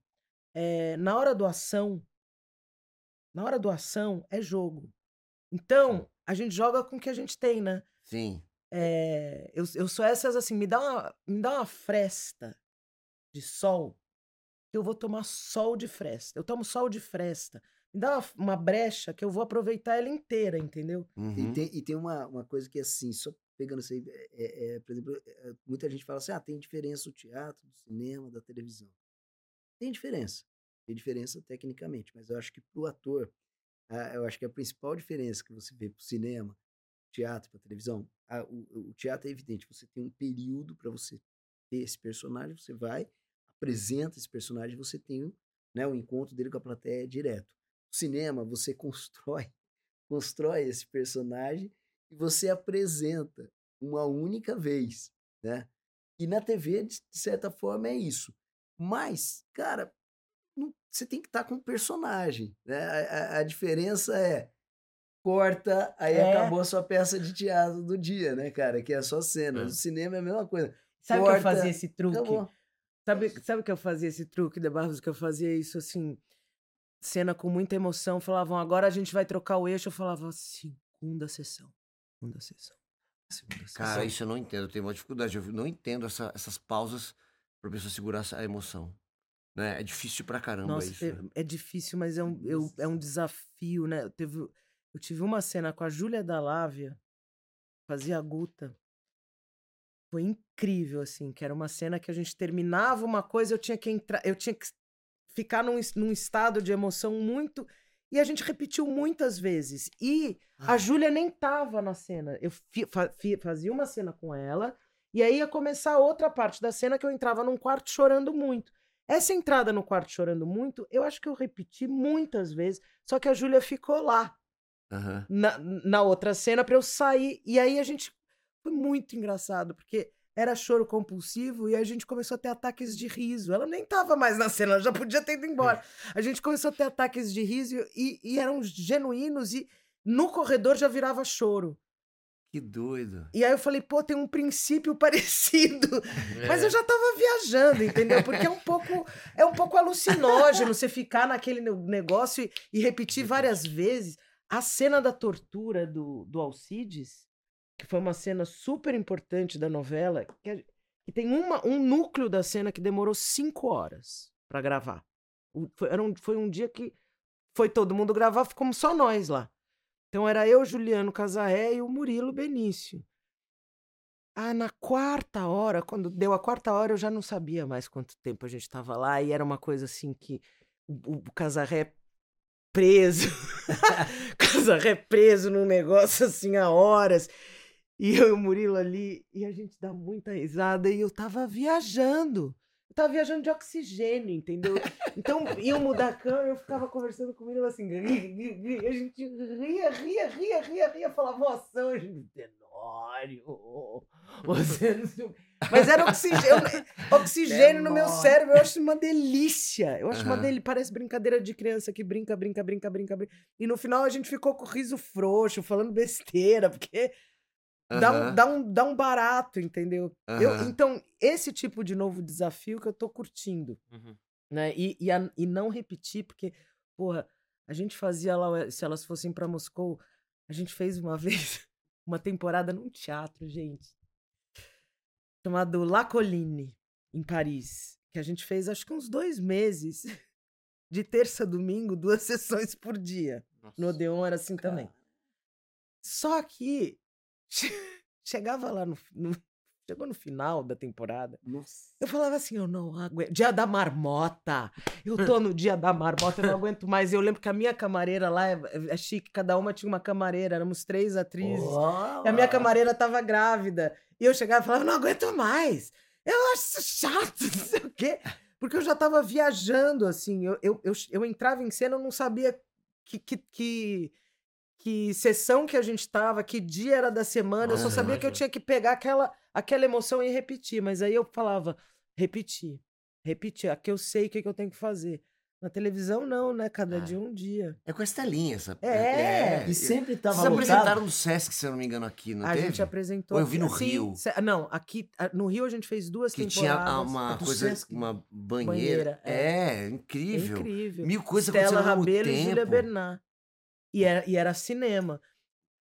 eh, na hora do ação. Na hora do ação é jogo. Então, a gente joga com o que a gente tem, né? Sim. É, eu, eu sou essas assim, me dá, uma, me dá uma fresta de sol, que eu vou tomar sol de fresta. Eu tomo sol de fresta. Me dá uma, uma brecha que eu vou aproveitar ela inteira, entendeu? Uhum. E tem, e tem uma, uma coisa que é assim, só pegando isso aí, é, é, é, por exemplo, é, muita gente fala assim, ah, tem diferença o teatro, do cinema, da televisão. Tem diferença. Tem diferença tecnicamente, mas eu acho que pro ator, ah, eu acho que a principal diferença que você vê pro cinema, teatro, pra televisão, ah, o, o teatro é evidente, você tem um período para você ter esse personagem, você vai, apresenta esse personagem, você tem o, né, o encontro dele com a plateia direto. No cinema, você (laughs) constrói, constrói esse personagem e você apresenta uma única vez, né? E na TV, de certa forma, é isso. Mas, cara, não- você tem que estar com o personagem. Né? A, a- a diferença é corta, aí É. acabou a sua peça de teatro do dia, né, cara? Que é só cena. É. No cinema é a mesma coisa. Sabe que eu fazia esse truque? Acabou. Sabe, sabe que eu fazia esse truque, De Barros, que eu fazia isso assim, cena com muita emoção, falavam, agora a gente vai trocar o eixo, eu falava, segunda sessão, segunda sessão, segunda sessão. Cara, isso eu não entendo. Eu tenho uma dificuldade. Eu não entendo essa- essas pausas pra pessoa segurar a emoção. Né? É difícil pra caramba Nossa, isso. é, né? é difícil, mas é um, eu- é um desafio, né? Eu, teve, eu tive uma cena com a Júlia Dalávia, fazia a Guta. Foi incrível, assim, que era uma cena que a gente terminava uma coisa, eu tinha que entrar, eu tinha que ficar num, num estado de emoção muito. E a gente repetiu muitas vezes. E a Júlia nem tava na cena. Eu fi- fa- fi- fazia uma cena com ela, e aí ia começar outra parte da cena que eu entrava num quarto chorando muito. Essa entrada no quarto chorando muito, eu acho que eu repeti muitas vezes, só que a Júlia ficou lá Aham. na, na outra cena pra eu sair. E aí a gente. Foi muito engraçado, porque era choro compulsivo e a gente começou a ter ataques de riso. Ela nem tava mais na cena, ela já podia ter ido embora. (laughs) A gente começou a ter ataques de riso e, e eram genuínos e no corredor já virava choro. Que doido. E aí eu falei, pô, tem um princípio (laughs) parecido. Mas É. eu já tava viajando, entendeu? Porque é um pouco, é um pouco alucinógeno você ficar naquele ne- negócio e, e repetir várias vezes. A cena da tortura do, do Alcides, que foi uma cena super importante da novela, que, a- que tem uma, um núcleo da cena que demorou cinco horas pra gravar. O- foi, era um, foi um dia que foi todo mundo gravar, ficamos só nós lá. Então era eu, Juliano Casaré e o Murilo Benício. Ah, na quarta hora, quando deu a quarta hora, eu já não sabia mais quanto tempo a gente estava lá, e era uma coisa assim que o, o Casarré preso, (laughs) Casarré preso num negócio assim há horas, e eu e o Murilo ali, e a gente dá muita risada, e eu tava viajando. Eu tava viajando de oxigênio, entendeu? Então, iam mudar a câmera, eu ficava conversando com Murilo assim, e a gente ria, ria, ria, ria, ria, falava, moção, a gente, Tenório, você não sei o quê." Mas era oxigênio, oxigênio no meu cérebro, eu acho uma delícia. Eu acho uma Aham. delícia, parece brincadeira de criança que brinca, brinca, brinca, brinca, brinca. E no final a gente ficou com o riso frouxo, falando besteira, porque dá, um, dá, um, dá um barato, entendeu? Eu- Aham. então, esse tipo de novo desafio que eu tô curtindo Uhum. né? E, e, a- e não repetir, porque, porra, a gente fazia lá, eh, se elas fossem pra Moscou, a gente fez uma (laughs) vez uma temporada num teatro, gente, chamado La Colline, em Paris, que a gente fez acho que uns dois meses, (laughs) de terça a domingo, duas (laughs) sessões por dia. No Odeon era assim também. Só que (laughs) chegava lá no, no- Chegou no final da temporada. Nossa. Eu falava assim, eu não aguento. Dia da marmota. Eu tô no dia da marmota, eu não (laughs) aguento mais. Eu lembro que a minha camareira lá é, é chique, cada uma tinha uma camareira, éramos três atrizes. E a minha camareira tava grávida. E eu chegava e falava, não aguento mais. Eu acho isso chato, (laughs) não sei o quê. Porque eu já tava viajando, assim. Eu, eu, eu, eu entrava em cena, eu não sabia que, que, que, que sessão que a gente tava, que dia era da semana. Eu só sabia que eu tinha que pegar aquela, aquela emoção e repetir. Mas aí eu falava, repetir, repetir. Aqui eu sei o que, que eu tenho que fazer. Na televisão, não, né? Cada Ah. dia um dia. É com essa linha, sabe? É. E sempre tava Vocês lotado. apresentaram no Sesc, se eu não me engano, aqui, não a teve? gente apresentou. Ou eu vi no assim, Rio. se- Não, aqui a- no Rio a gente fez duas Que tinha temporadas. ah, uma do coisa, Sesc. uma banheira. Banheira, é. É incrível. incrível. Mil coisas Stella acontecendo Rabelo e Júlia. Bernard. E era, e era cinema.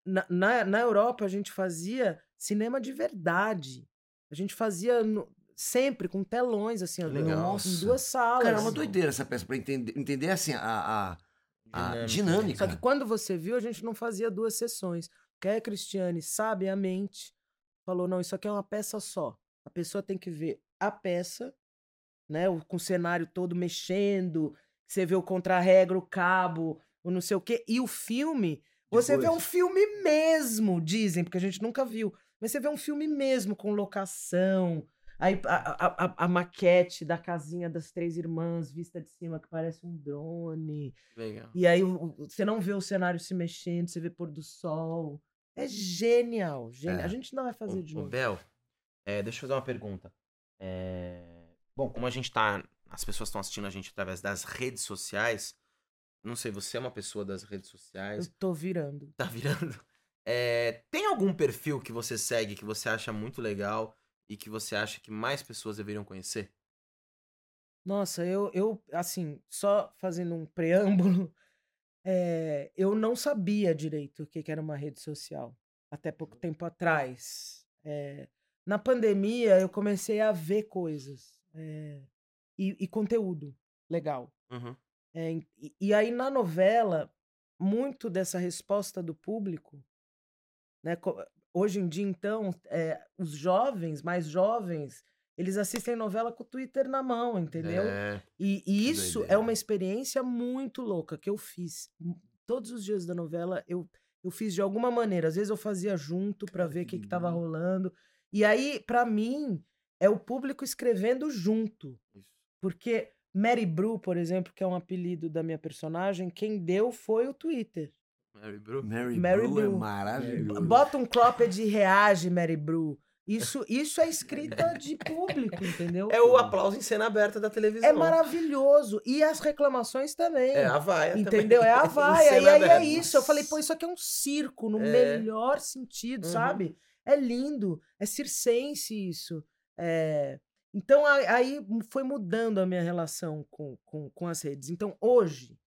Na, na, na Europa a gente fazia cinema de verdade. A gente fazia no- sempre com telões, assim, Legal. em duas salas. Cara, é uma doideira essa peça, pra entender, entender assim, a, a, a Dinâmica. dinâmica. Só que quando você viu, a gente não fazia duas sessões. Porque a Cristiane, sabiamente, falou: não, isso aqui é uma peça só. A pessoa tem que ver a peça, né? Com o cenário todo mexendo, você vê o contra-regra, o cabo, o não sei o quê. E o filme, você vê Depois. um filme mesmo, dizem, porque a gente nunca viu. Mas você vê um filme mesmo, com locação. Aí a, a, a- maquete da casinha das três irmãs, vista de cima, que parece um drone. Legal. E aí o- o- você não vê o cenário se mexendo, você vê pôr do sol. É genial, genial. É. A gente não vai fazer Ô, de novo. Bel, é, deixa eu fazer uma pergunta. É, Bom, como a gente tá. As pessoas estão assistindo a gente através das redes sociais. Não sei, você é uma pessoa das redes Eu sociais. tô virando. Tá virando. É, (laughs) tem algum perfil que você segue que você acha muito legal e que você acha que mais pessoas deveriam conhecer? Nossa, eu, eu, assim, só fazendo um preâmbulo, é, (laughs) eu não sabia direito o que que era uma rede social, até pouco tempo atrás. É, na pandemia, eu comecei a ver coisas é, e, e conteúdo legal. Uhum. É, e, e aí, na novela, muito dessa resposta do público, né? Hoje em dia, então, é, os jovens, mais jovens, eles assistem novela com o Twitter na mão, entendeu? É, E, e isso é doideira. uma experiência muito louca que eu fiz. M- Todos os dias da novela eu, eu fiz de alguma maneira. Às vezes eu fazia junto pra ver o que, que tava rolando. E aí, pra mim, é o público escrevendo junto. isso. Porque Mary Bru, por exemplo, que é um apelido da minha personagem, quem deu foi o Twitter. Mary Bru. Mary, Mary Blue é Blue. maravilhoso. Bota um cropped e reage, Mary Bru. Isso, isso é escrita de público, entendeu? É o aplauso em cena aberta da televisão. É maravilhoso. E as reclamações também. É a vaia também. Entendeu? É a (laughs) vaia. E aí é aberta. isso. Eu falei, pô, isso aqui é um circo, no É. melhor sentido, Uhum. sabe? É lindo. É circense isso. É, Então aí foi mudando a minha relação com, com, com as redes. Então hoje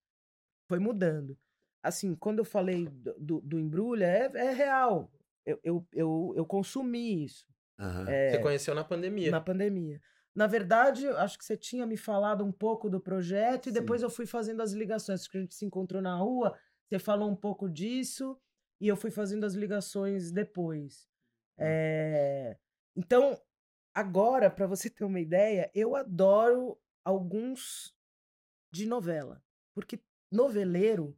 foi mudando. Assim, quando eu falei do, do, do embrulha, é, é real. Eu, eu, eu, eu consumi isso Aham. é, Você conheceu na pandemia. na pandemia. Na verdade, acho que você tinha me falado um pouco do projeto e Sim. depois eu fui fazendo as ligações. Porque a gente se encontrou na rua, você falou um pouco disso e eu fui fazendo as ligações depois. É, Então, agora, para você ter uma ideia, eu adoro alguns de novela. Porque noveleiro.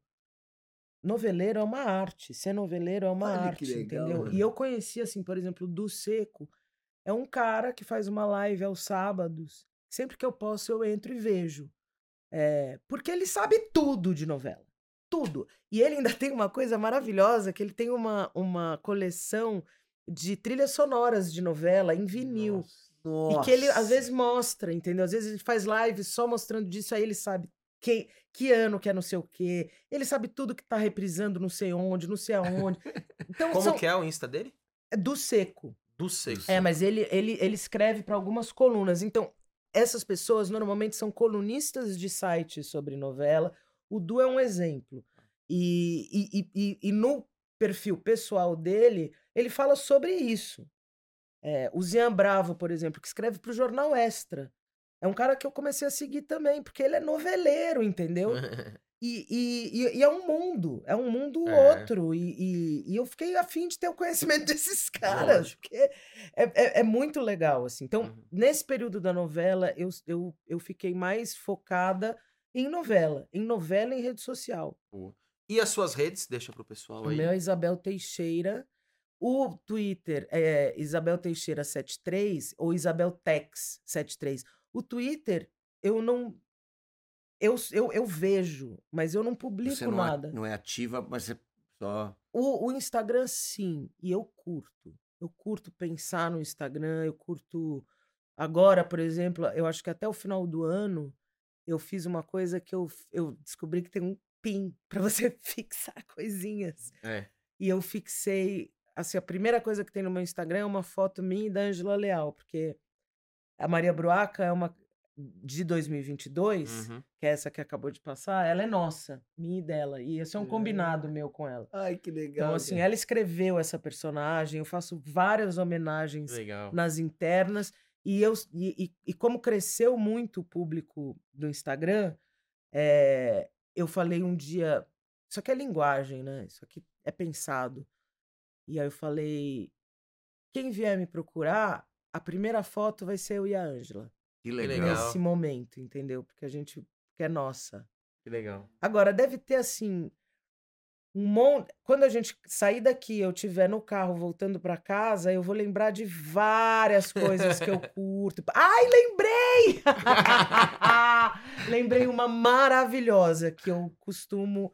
Noveleiro é uma arte. Ser noveleiro é uma Olha arte, legal, entendeu? mano. E eu conheci, assim, por exemplo, o Du Seco. É um cara que faz uma live aos sábados. Sempre que eu posso, eu entro e vejo. É, porque ele sabe tudo de novela. Tudo. E ele ainda (laughs) tem uma coisa maravilhosa, que ele tem uma, uma coleção de trilhas sonoras de novela em vinil. E que ele às Nossa. vezes mostra, entendeu? Às vezes ele faz live só mostrando disso, aí ele sabe que, que ano que é não sei o quê. Ele sabe tudo que tá reprisando não sei onde, não sei aonde. Então, Como são, que é o Insta dele? é do seco. Do seco. É, mas ele, ele, ele escreve para algumas colunas. Então, essas pessoas normalmente são colunistas de sites sobre novela. O Du é um exemplo. E, e, e, e- e no perfil pessoal dele, ele fala sobre isso. É, o Zian Bravo, por exemplo, que escreve para o Jornal Extra. É um cara que eu comecei a seguir também, porque ele é noveleiro, entendeu? (laughs) E, e, e- e é um mundo, é um mundo É. outro. E, e, e eu fiquei afim de ter o conhecimento (laughs) desses caras, Lógico. porque é, é, é muito legal, assim. Então, Uhum. nesse período da novela, eu, eu, eu fiquei mais focada em novela, em novela em rede social. E as suas redes? Deixa pro pessoal O aí. meu é Isabel Teixeira. O Twitter é Isabel Teixeira 73 ou Isabel Tex 73. O Twitter, eu não. Eu, eu, eu vejo, mas eu não publico Você não, a- nada. não é ativa, mas você só. O, o Instagram, sim, e eu curto. Eu curto pensar no Instagram, eu curto. Agora, por exemplo, eu acho que até o final do ano eu fiz uma coisa que eu, eu descobri que tem um pin (laughs) para você fixar coisinhas. É. E eu fixei. Assim, a primeira coisa que tem no meu Instagram é uma foto minha e da Angela Leal, porque a Maria Bruaca é uma de 2022, Uhum. que é essa que acabou de passar, ela é nossa, minha e dela. E esse é um combinado meu com ela. Ai, que legal. Então, assim, ela escreveu essa personagem, eu faço várias homenagens Legal. nas internas. E, eu, e, e- e como cresceu muito o público do Instagram, é, eu falei um dia. Isso aqui é linguagem, né? Isso aqui é pensado. E aí eu falei: quem vier me procurar, a primeira foto vai ser eu e a Ângela. Que legal. legal. Nesse momento, entendeu? Porque a gente. Porque é nossa. Que legal. Agora, deve ter assim. Um monte. Quando a gente sair daqui, eu estiver no carro voltando para casa, eu vou lembrar de várias coisas que eu (laughs) curto. Ai, lembrei! (laughs) lembrei uma maravilhosa que eu costumo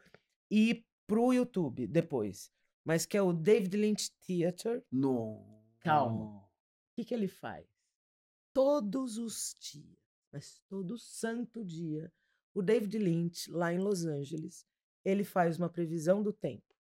ir pro YouTube depois. Mas que é o David Lynch Theater. No. Calma. O que, que ele faz? todos os dias, mas todo santo dia, o David Lynch, lá em Los Angeles, ele faz uma previsão do tempo.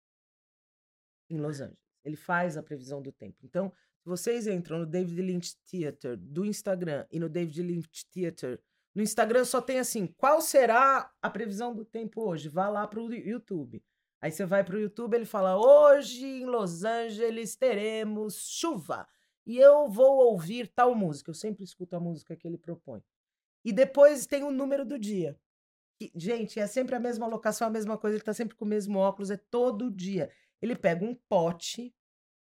Em Los Angeles. Ele faz a previsão do tempo. Então, se vocês entram no David Lynch Theater do Instagram e no David Lynch Theater no Instagram só tem assim, qual será a previsão do tempo hoje? Vá lá pro YouTube. Aí você vai pro YouTube, ele fala: "Hoje em Los Angeles teremos chuva" e eu vou ouvir tal música. Eu sempre escuto a música que ele propõe. E depois tem o número do dia. Que, gente, é sempre a mesma locação, a mesma coisa, ele tá sempre com o mesmo óculos, é todo dia. Ele pega um pote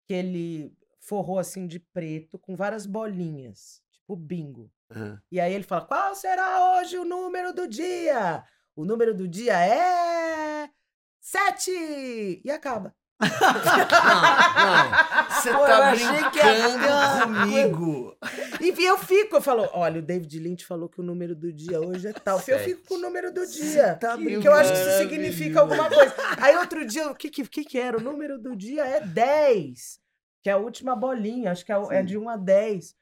que ele forrou assim de preto com várias bolinhas, tipo bingo. Aham. E aí ele fala: "Qual será hoje o número do dia?" O número do dia é sete e acaba. Não, não. Você eu tá que brincando comigo. E eu fico, eu falo, olha, o David Lynch falou que o número do dia hoje é tal. Eu Sete. fico com o número do dia. tá Porque eu acho que isso significa alguma coisa. Aí outro dia, o que que, que que era? O número do dia é 10, que é a última bolinha, acho que é, é de 1 a 10.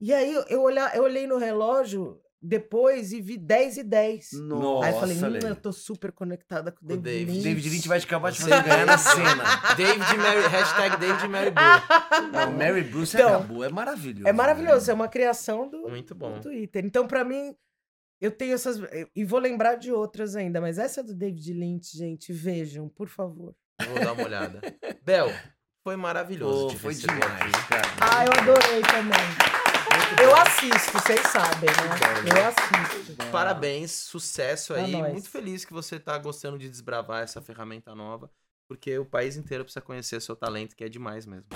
E aí eu, eu, olhar, eu olhei no relógio depois e vi 10 e 10. Nossa, aí eu falei, hum, eu tô super conectada com o o David, David. Lynch. David Lynch vai acabar de fazer ganhar na cena. David Mary, hashtag David Mary Blue. Não, Mary Bruce Então, acabou, é maravilhoso. É maravilhoso, é uma criação do, Muito bom. do Twitter. Então, pra mim, eu tenho essas. E vou lembrar de outras ainda, mas essa do David Lynch, gente, vejam, por favor. Eu Vou dar uma olhada. Bel, foi maravilhoso te foi demais, aqui. cara. Ah, eu adorei também. Eu assisto, vocês sabem, né? Eu assisto. Parabéns, sucesso aí. nós. Muito feliz que você tá gostando de desbravar essa ferramenta nova, porque o país inteiro precisa conhecer seu talento, que é demais mesmo.